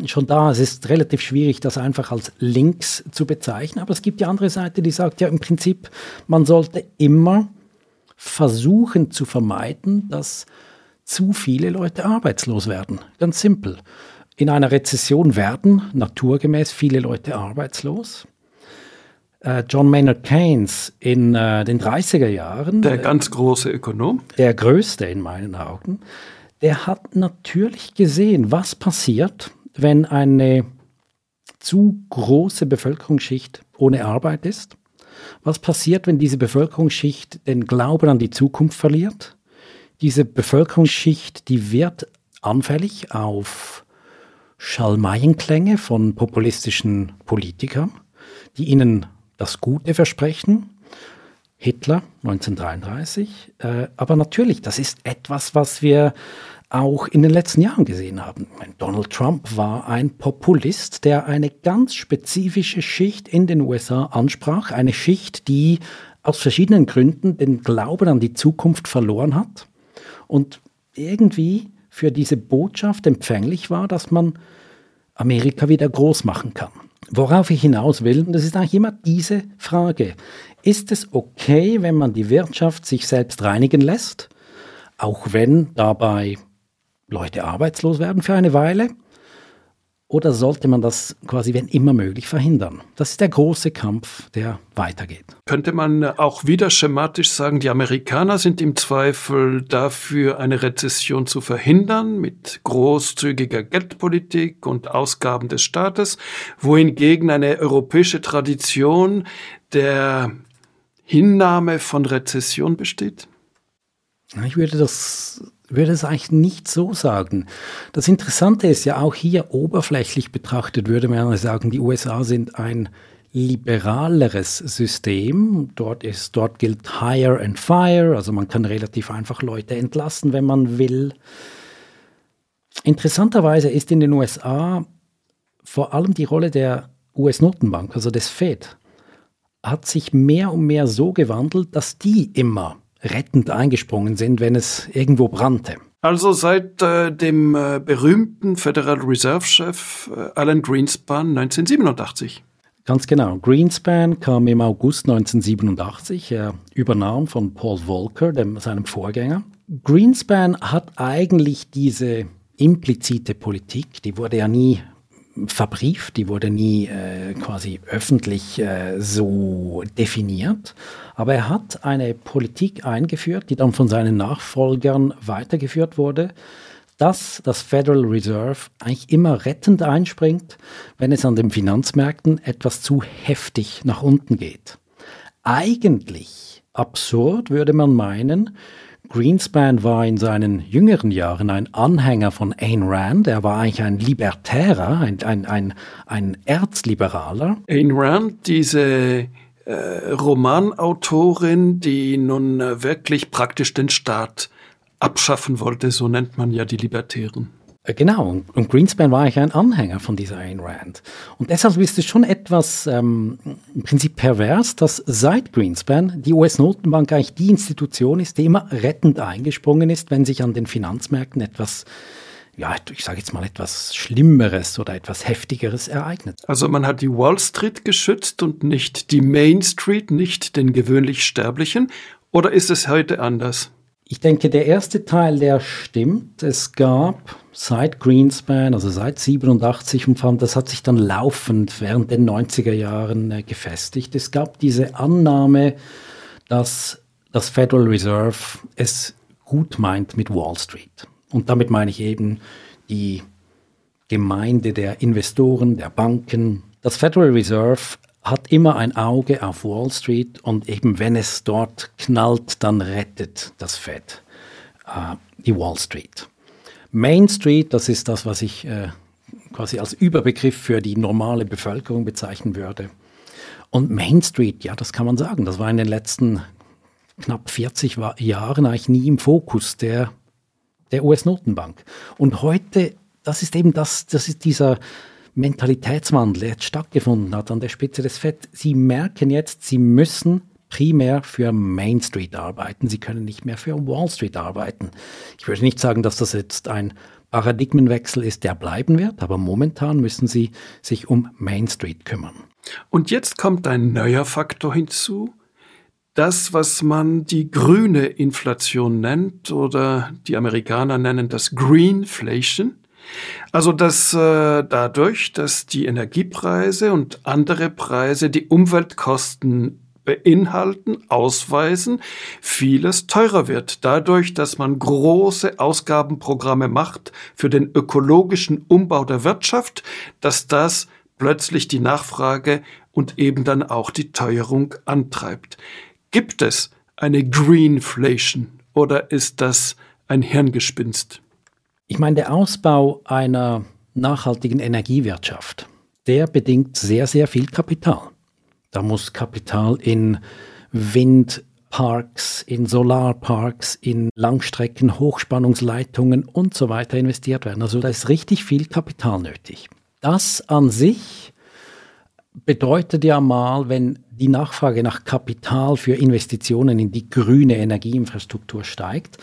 schon da, es ist relativ schwierig, das einfach als links zu bezeichnen, aber es gibt die andere Seite, die sagt ja im Prinzip, man sollte immer versuchen zu vermeiden, dass zu viele Leute arbeitslos werden. Ganz simpel. In einer Rezession werden naturgemäß viele Leute arbeitslos. Äh, John Maynard Keynes in äh, den 30er Jahren. Der ganz große Ökonom. Der größte in meinen Augen. Der hat natürlich gesehen, was passiert, wenn eine zu große Bevölkerungsschicht ohne Arbeit ist. Was passiert, wenn diese Bevölkerungsschicht den Glauben an die Zukunft verliert? Diese Bevölkerungsschicht, die wird anfällig auf Schalmeienklänge von populistischen Politikern, die ihnen das Gute versprechen. Hitler 1933. Äh, aber natürlich, das ist etwas, was wir auch in den letzten Jahren gesehen haben. Donald Trump war ein Populist, der eine ganz spezifische Schicht in den USA ansprach. Eine Schicht, die aus verschiedenen Gründen den Glauben an die Zukunft verloren hat und irgendwie für diese Botschaft empfänglich war, dass man Amerika wieder groß machen kann. Worauf ich hinaus will, das ist eigentlich immer diese Frage, ist es okay, wenn man die Wirtschaft sich selbst reinigen lässt, auch wenn dabei Leute arbeitslos werden für eine Weile? Oder sollte man das quasi, wenn immer möglich, verhindern? Das ist der große Kampf, der weitergeht. Könnte man auch wieder schematisch sagen, die Amerikaner sind im Zweifel dafür, eine Rezession zu verhindern mit großzügiger Geldpolitik und Ausgaben des Staates, wohingegen eine europäische Tradition der Hinnahme von Rezession besteht? Ich würde das würde es eigentlich nicht so sagen. Das Interessante ist ja auch hier oberflächlich betrachtet, würde man sagen, die USA sind ein liberaleres System. Dort ist, dort gilt Hire and Fire, also man kann relativ einfach Leute entlassen, wenn man will. Interessanterweise ist in den USA vor allem die Rolle der US-Notenbank, also des Fed, hat sich mehr und mehr so gewandelt, dass die immer rettend eingesprungen sind, wenn es irgendwo brannte. Also seit äh, dem äh, berühmten Federal Reserve-Chef äh, Alan Greenspan 1987. Ganz genau. Greenspan kam im August 1987. Er übernahm von Paul Volcker, dem, seinem Vorgänger. Greenspan hat eigentlich diese implizite Politik, die wurde ja nie verbrieft, die wurde nie äh, quasi öffentlich äh, so definiert. Aber er hat eine Politik eingeführt, die dann von seinen Nachfolgern weitergeführt wurde, dass das Federal Reserve eigentlich immer rettend einspringt, wenn es an den Finanzmärkten etwas zu heftig nach unten geht. Eigentlich absurd würde man meinen, Greenspan war in seinen jüngeren Jahren ein Anhänger von Ayn Rand. Er war eigentlich ein Libertärer, ein, ein, ein, ein Erzliberaler. Ayn Rand, diese äh, Romanautorin, die nun äh, wirklich praktisch den Staat abschaffen wollte, so nennt man ja die Libertären. Äh, genau, und Greenspan war eigentlich ein Anhänger von dieser Ayn Rand. Und deshalb ist es schon etwas ähm, im Prinzip pervers, dass seit Greenspan die US-Notenbank eigentlich die Institution ist, die immer rettend eingesprungen ist, wenn sich an den Finanzmärkten etwas ja, ich sage jetzt mal etwas Schlimmeres oder etwas Heftigeres ereignet. Also man hat die Wall Street geschützt und nicht die Main Street, nicht den gewöhnlich Sterblichen. Oder ist es heute anders? Ich denke, der erste Teil, der stimmt. Es gab seit Greenspan, also seit 87 und das hat sich dann laufend während den 90er Jahren äh, gefestigt. Es gab diese Annahme, dass das Federal Reserve es gut meint mit Wall Street. Und damit meine ich eben die Gemeinde der Investoren, der Banken. Das Federal Reserve hat immer ein Auge auf Wall Street und eben wenn es dort knallt, dann rettet das Fed äh, die Wall Street. Main Street, das ist das, was ich äh, quasi als Überbegriff für die normale Bevölkerung bezeichnen würde. Und Main Street, ja, das kann man sagen, das war in den letzten knapp 40 Jahren eigentlich nie im Fokus der, der US-Notenbank. Und heute, das ist eben das, das ist dieser Mentalitätswandel, jetzt stattgefunden hat an der Spitze des FED. Sie merken jetzt, sie müssen primär für Main Street arbeiten. Sie können nicht mehr für Wall Street arbeiten. Ich würde nicht sagen, dass das jetzt ein Paradigmenwechsel ist, der bleiben wird, aber momentan müssen sie sich um Main Street kümmern. Und jetzt kommt ein neuer Faktor hinzu. Das, was man die grüne Inflation nennt oder die Amerikaner nennen das Greenflation. Also dass äh, dadurch, dass die Energiepreise und andere Preise die Umweltkosten beinhalten, ausweisen, vieles teurer wird. Dadurch, dass man große Ausgabenprogramme macht für den ökologischen Umbau der Wirtschaft, dass das plötzlich die Nachfrage und eben dann auch die Teuerung antreibt. Gibt es eine Greenflation oder ist das ein Hirngespinst? Ich meine, der Ausbau einer nachhaltigen Energiewirtschaft, der bedingt sehr, sehr viel Kapital. Da muss Kapital in Windparks, in Solarparks, in Langstrecken, Hochspannungsleitungen und so weiter investiert werden. Also da ist richtig viel Kapital nötig. Das an sich bedeutet ja mal, wenn die Nachfrage nach Kapital für Investitionen in die grüne Energieinfrastruktur steigt,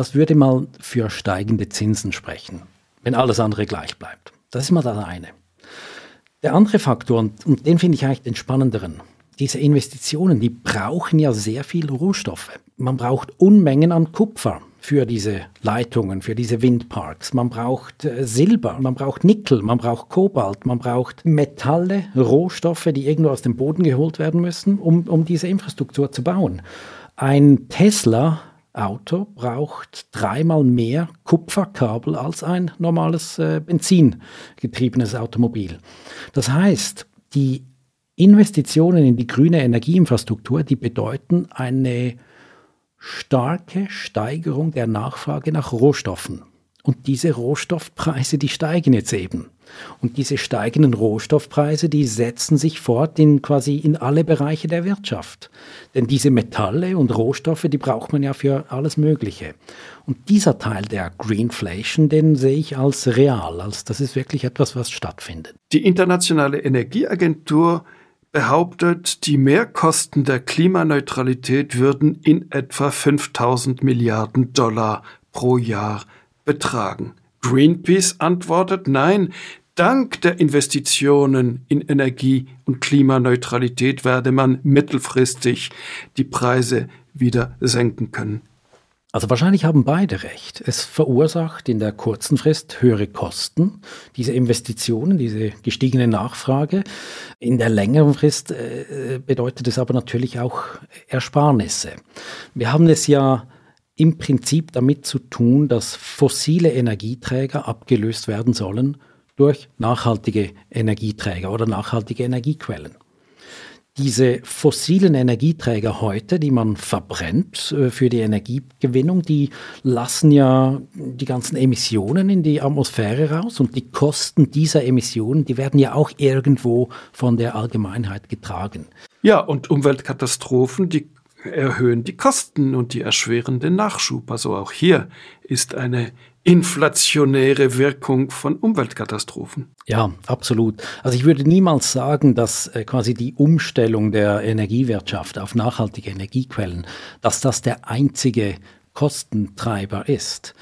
das würde mal für steigende Zinsen sprechen, wenn alles andere gleich bleibt. Das ist mal das eine. Der andere Faktor, und, den finde ich eigentlich den spannenderen, diese Investitionen, die brauchen ja sehr viel Rohstoffe. Man braucht Unmengen an Kupfer für diese Leitungen, für diese Windparks. Man braucht äh, Silber, man braucht Nickel, man braucht Kobalt, man braucht Metalle, Rohstoffe, die irgendwo aus dem Boden geholt werden müssen, um, um diese Infrastruktur zu bauen. Ein Tesla Auto braucht dreimal mehr Kupferkabel als ein normales äh, benzingetriebenes Automobil. Das heißt, die Investitionen in die grüne Energieinfrastruktur, die bedeuten eine starke Steigerung der Nachfrage nach Rohstoffen. Und diese Rohstoffpreise, die steigen jetzt eben. Und diese steigenden Rohstoffpreise, die setzen sich fort in quasi in alle Bereiche der Wirtschaft. Denn diese Metalle und Rohstoffe, die braucht man ja für alles Mögliche. Und dieser Teil der Greenflation, den sehe ich als real, als das ist wirklich etwas, was stattfindet. Die Internationale Energieagentur behauptet, die Mehrkosten der Klimaneutralität würden in etwa 5000 Milliarden Dollar pro Jahr betragen. Greenpeace antwortet, nein, dank der Investitionen in Energie- und Klimaneutralität werde man mittelfristig die Preise wieder senken können. Also wahrscheinlich haben beide recht. Es verursacht in der kurzen Frist höhere Kosten, diese Investitionen, diese gestiegene Nachfrage. In der längeren Frist äh, bedeutet es aber natürlich auch Ersparnisse. Wir haben es ja im Prinzip damit zu tun, dass fossile Energieträger abgelöst werden sollen durch nachhaltige Energieträger oder nachhaltige Energiequellen. Diese fossilen Energieträger heute, die man verbrennt äh, für die Energiegewinnung, die lassen ja die ganzen Emissionen in die Atmosphäre raus und die Kosten dieser Emissionen, die werden ja auch irgendwo von der Allgemeinheit getragen. Ja, und Umweltkatastrophen, die erhöhen die Kosten und die erschweren den Nachschub. Also auch hier ist eine inflationäre Wirkung von Umweltkatastrophen. Ja, absolut. Also ich würde niemals sagen, dass äh, quasi die Umstellung der Energiewirtschaft auf nachhaltige Energiequellen, dass das der einzige Kostentreiber ist.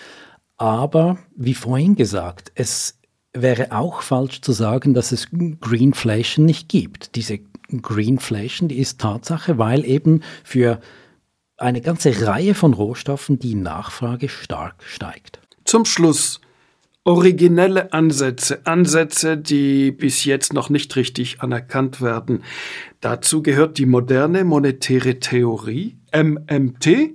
Aber wie vorhin gesagt, es wäre auch falsch zu sagen, dass es Greenflation nicht gibt. Diese Greenflation, die ist Tatsache, weil eben für eine ganze Reihe von Rohstoffen die Nachfrage stark steigt. Zum Schluss originelle Ansätze, Ansätze, die bis jetzt noch nicht richtig anerkannt werden. Dazu gehört die moderne monetäre Theorie, MMT,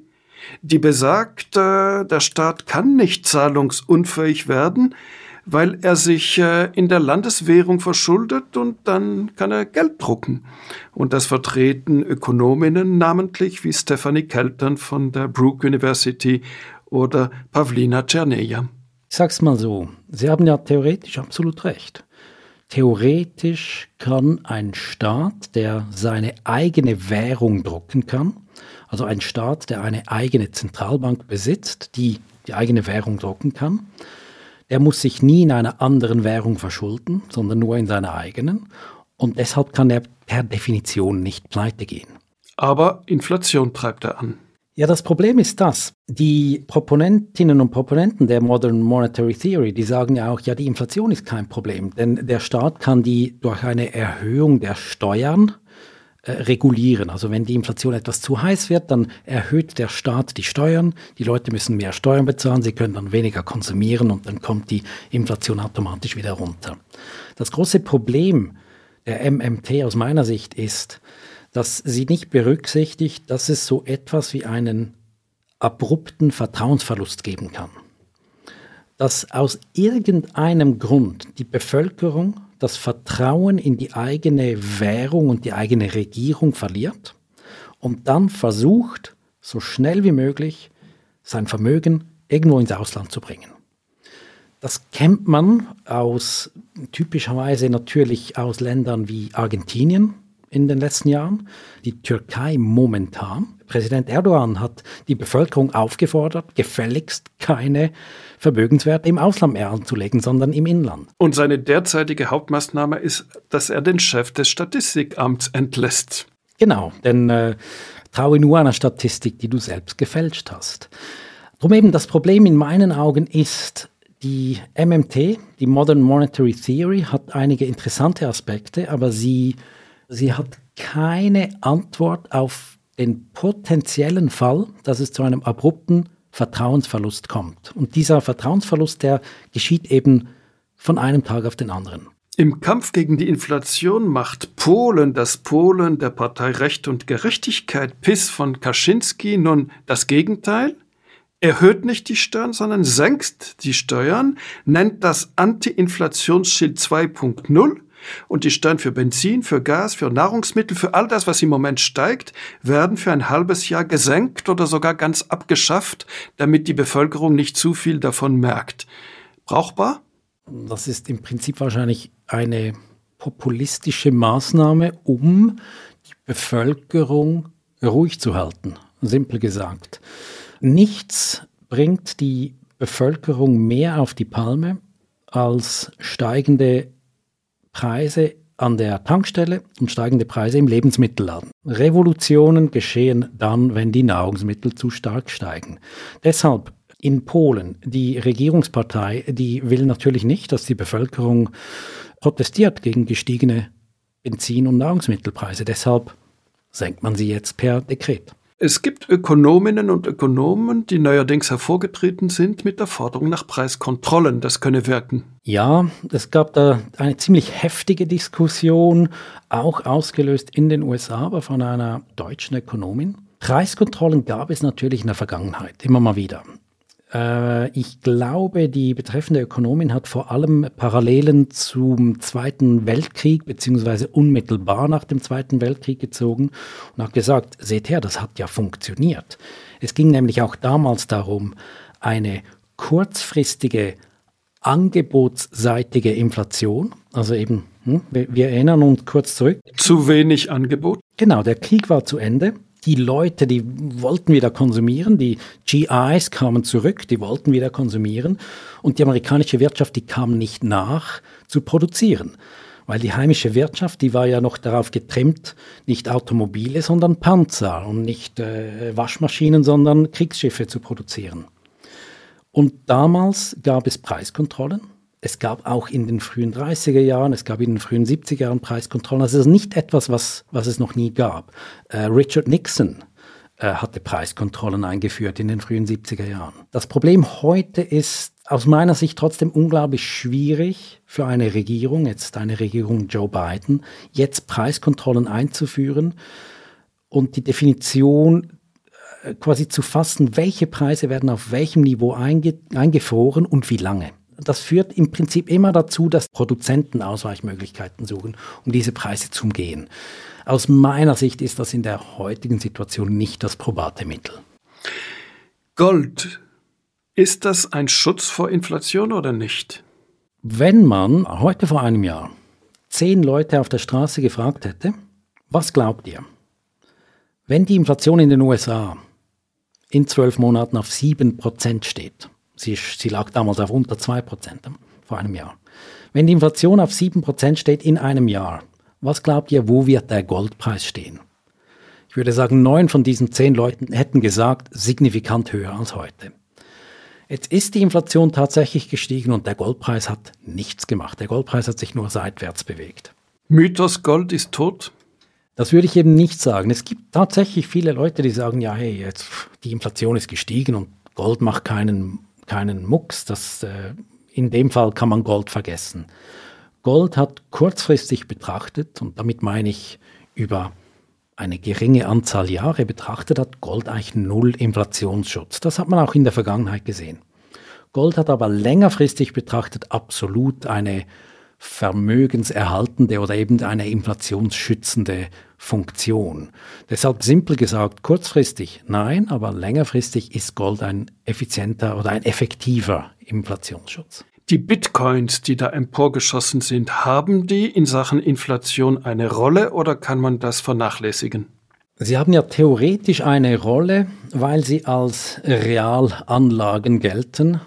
die besagt, äh, der Staat kann nicht zahlungsunfähig werden, weil er sich äh, in der Landeswährung verschuldet und dann kann er Geld drucken. Und das vertreten Ökonominnen namentlich wie Stephanie Kelton von der Brook University oder Pavlina Czerneja. Ich sag's mal so, Sie haben ja theoretisch absolut recht. Theoretisch kann ein Staat, der seine eigene Währung drucken kann, also ein Staat, der eine eigene Zentralbank besitzt, die die eigene Währung drucken kann, der muss sich nie in einer anderen Währung verschulden, sondern nur in seiner eigenen. Und deshalb kann er per Definition nicht pleite gehen. Aber Inflation treibt er an. Ja, das Problem ist das. Die Proponentinnen und Proponenten der Modern Monetary Theory, die sagen ja auch, ja, die Inflation ist kein Problem, denn der Staat kann die durch eine Erhöhung der Steuern äh, regulieren. Also wenn die Inflation etwas zu heiß wird, dann erhöht der Staat die Steuern, die Leute müssen mehr Steuern bezahlen, sie können dann weniger konsumieren und dann kommt die Inflation automatisch wieder runter. Das große Problem der MMT aus meiner Sicht ist, dass sie nicht berücksichtigt, dass es so etwas wie einen abrupten Vertrauensverlust geben kann. Dass aus irgendeinem Grund die Bevölkerung das Vertrauen in die eigene Währung und die eigene Regierung verliert und dann versucht, so schnell wie möglich sein Vermögen irgendwo ins Ausland zu bringen. Das kennt man aus typischerweise natürlich aus Ländern wie Argentinien, in den letzten Jahren. Die Türkei momentan. Präsident Erdogan hat die Bevölkerung aufgefordert, gefälligst keine Vermögenswerte im Ausland mehr anzulegen, sondern im Inland. Und seine derzeitige Hauptmaßnahme ist, dass er den Chef des Statistikamts entlässt. Genau, denn äh, traue nur einer Statistik, die du selbst gefälscht hast. Drum eben das Problem in meinen Augen ist, die MMT, die Modern Monetary Theory, hat einige interessante Aspekte, aber sie sie hat keine Antwort auf den potenziellen Fall, dass es zu einem abrupten Vertrauensverlust kommt. Und dieser Vertrauensverlust, der geschieht eben von einem Tag auf den anderen. Im Kampf gegen die Inflation macht Polen, das Polen der Partei Recht und Gerechtigkeit, PIS von Kaczynski, nun das Gegenteil? Erhöht nicht die Steuern, sondern senkt die Steuern, nennt das Anti-Inflationsschild 2.0 und die Steuern für Benzin, für Gas, für Nahrungsmittel, für all das, was im Moment steigt, werden für ein halbes Jahr gesenkt oder sogar ganz abgeschafft, damit die Bevölkerung nicht zu viel davon merkt. Brauchbar? Das ist im Prinzip wahrscheinlich eine populistische Maßnahme, um die Bevölkerung ruhig zu halten, simpel gesagt. Nichts bringt die Bevölkerung mehr auf die Palme als steigende Preise an der Tankstelle und steigende Preise im Lebensmittelladen. Revolutionen geschehen dann, wenn die Nahrungsmittel zu stark steigen. Deshalb in Polen, die Regierungspartei, die will natürlich nicht, dass die Bevölkerung protestiert gegen gestiegene Benzin- und Nahrungsmittelpreise. Deshalb senkt man sie jetzt per Dekret. Es gibt Ökonominnen und Ökonomen, die neuerdings hervorgetreten sind mit der Forderung nach Preiskontrollen. Das könne wirken. Ja, es gab da eine ziemlich heftige Diskussion, auch ausgelöst in den USA, aber von einer deutschen Ökonomin. Preiskontrollen gab es natürlich in der Vergangenheit, immer mal wieder. Äh, ich glaube, die betreffende Ökonomin hat vor allem Parallelen zum Zweiten Weltkrieg beziehungsweise unmittelbar nach dem Zweiten Weltkrieg gezogen und hat gesagt, seht her, das hat ja funktioniert. Es ging nämlich auch damals darum, eine kurzfristige angebotsseitige Inflation, also eben, hm, wir erinnern uns kurz zurück. Zu wenig Angebot? Genau, der Krieg war zu Ende die Leute, die wollten wieder konsumieren, die GIs kamen zurück, die wollten wieder konsumieren und die amerikanische Wirtschaft, die kam nicht nach zu produzieren. Weil die heimische Wirtschaft, die war ja noch darauf getrimmt, nicht Automobile, sondern Panzer und nicht äh, Waschmaschinen, sondern Kriegsschiffe zu produzieren. Und damals gab es Preiskontrollen es gab auch in den frühen 30er Jahren, es gab in den frühen 70er Jahren Preiskontrollen. Also es ist nicht etwas, was, was es noch nie gab. Äh, Richard Nixon äh, hatte Preiskontrollen eingeführt in den frühen 70er Jahren. Das Problem heute ist aus meiner Sicht trotzdem unglaublich schwierig für eine Regierung, jetzt eine Regierung Joe Biden, jetzt Preiskontrollen einzuführen und die Definition äh, quasi zu fassen, welche Preise werden auf welchem Niveau einge eingefroren und wie lange. Das führt im Prinzip immer dazu, dass Produzenten Ausweichmöglichkeiten suchen, um diese Preise zu umgehen. Aus meiner Sicht ist das in der heutigen Situation nicht das probate Mittel. Gold. Ist das ein Schutz vor Inflation oder nicht? Wenn man heute vor einem Jahr zehn Leute auf der Straße gefragt hätte, was glaubt ihr? Wenn die Inflation in den USA in zwölf Monaten auf sieben Prozent steht, sie, sie lag damals auf unter zwei Prozent vor einem Jahr, wenn die Inflation auf sieben Prozent steht in einem Jahr, was glaubt ihr, wo wird der Goldpreis stehen? Ich würde sagen, neun von diesen zehn Leuten hätten gesagt, signifikant höher als heute. Jetzt ist die Inflation tatsächlich gestiegen und der Goldpreis hat nichts gemacht. Der Goldpreis hat sich nur seitwärts bewegt. Mythos Gold ist tot? Das würde ich eben nicht sagen. Es gibt tatsächlich viele Leute, die sagen, ja, hey, jetzt die Inflation ist gestiegen und Gold macht keinen, keinen Mucks. Das, äh, in dem Fall kann man Gold vergessen. Gold hat kurzfristig betrachtet, und damit meine ich über eine geringe Anzahl Jahre betrachtet, hat Gold eigentlich null Inflationsschutz. Das hat man auch in der Vergangenheit gesehen. Gold hat aber längerfristig betrachtet absolut eine vermögenserhaltende oder eben eine inflationsschützende Funktion. Deshalb simpel gesagt, kurzfristig nein, aber längerfristig ist Gold ein effizienter oder ein effektiver Inflationsschutz. Die Bitcoins, die da emporgeschossen sind, haben die in Sachen Inflation eine Rolle oder kann man das vernachlässigen? Sie haben ja theoretisch eine Rolle, weil sie als Realanlagen gelten,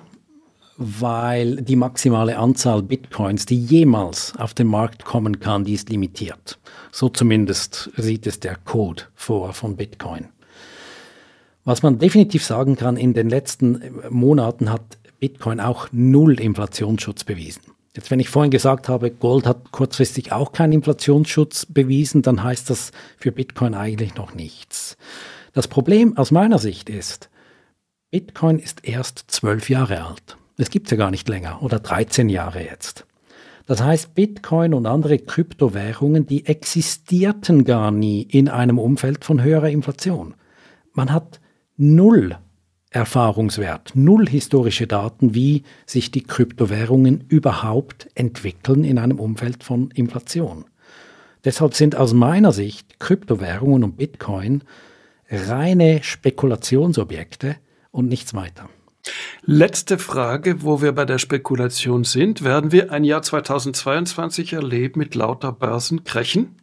weil die maximale Anzahl Bitcoins, die jemals auf den Markt kommen kann, die ist limitiert. So zumindest sieht es der Code vor von Bitcoin. Was man definitiv sagen kann, in den letzten Monaten hat Bitcoin auch null Inflationsschutz bewiesen. Jetzt, wenn ich vorhin gesagt habe, Gold hat kurzfristig auch keinen Inflationsschutz bewiesen, dann heißt das für Bitcoin eigentlich noch nichts. Das Problem aus meiner Sicht ist, Bitcoin ist erst zwölf Jahre alt. Es gibt ja gar nicht länger oder 13 Jahre jetzt. Das heißt, Bitcoin und andere Kryptowährungen, die existierten gar nie in einem Umfeld von höherer Inflation. Man hat null Erfahrungswert, null historische Daten, wie sich die Kryptowährungen überhaupt entwickeln in einem Umfeld von Inflation. Deshalb sind aus meiner Sicht Kryptowährungen und Bitcoin reine Spekulationsobjekte und nichts weiter. Letzte Frage, wo wir bei der Spekulation sind. Werden wir ein Jahr 2022 erleben mit lauter Börsenkrechen?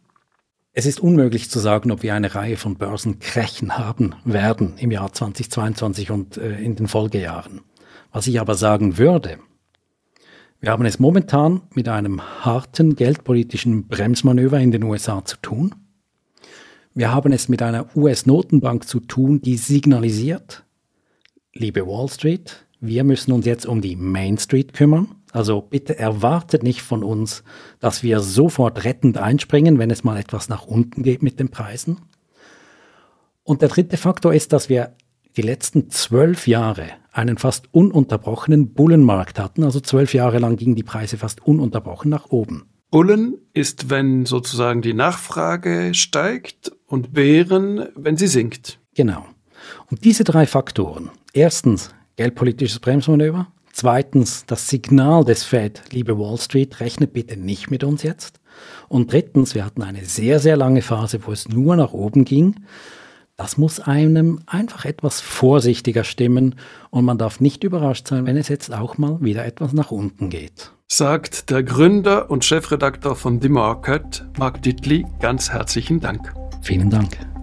Es ist unmöglich zu sagen, ob wir eine Reihe von Börsenkrächen haben werden im Jahr 2022 und äh, in den Folgejahren. Was ich aber sagen würde, wir haben es momentan mit einem harten geldpolitischen Bremsmanöver in den USA zu tun. Wir haben es mit einer US-Notenbank zu tun, die signalisiert, liebe Wall Street, wir müssen uns jetzt um die Main Street kümmern. Also bitte erwartet nicht von uns, dass wir sofort rettend einspringen, wenn es mal etwas nach unten geht mit den Preisen. Und der dritte Faktor ist, dass wir die letzten zwölf Jahre einen fast ununterbrochenen Bullenmarkt hatten. Also zwölf Jahre lang gingen die Preise fast ununterbrochen nach oben. Bullen ist, wenn sozusagen die Nachfrage steigt und Bären, wenn sie sinkt. Genau. Und diese drei Faktoren, erstens geldpolitisches Bremsmanöver, Zweitens, das Signal des Fed, liebe Wall Street, rechnet bitte nicht mit uns jetzt. Und drittens, wir hatten eine sehr, sehr lange Phase, wo es nur nach oben ging. Das muss einem einfach etwas vorsichtiger stimmen und man darf nicht überrascht sein, wenn es jetzt auch mal wieder etwas nach unten geht. Sagt der Gründer und Chefredakteur von The Market, Mark Dittli, ganz herzlichen Dank. Vielen Dank.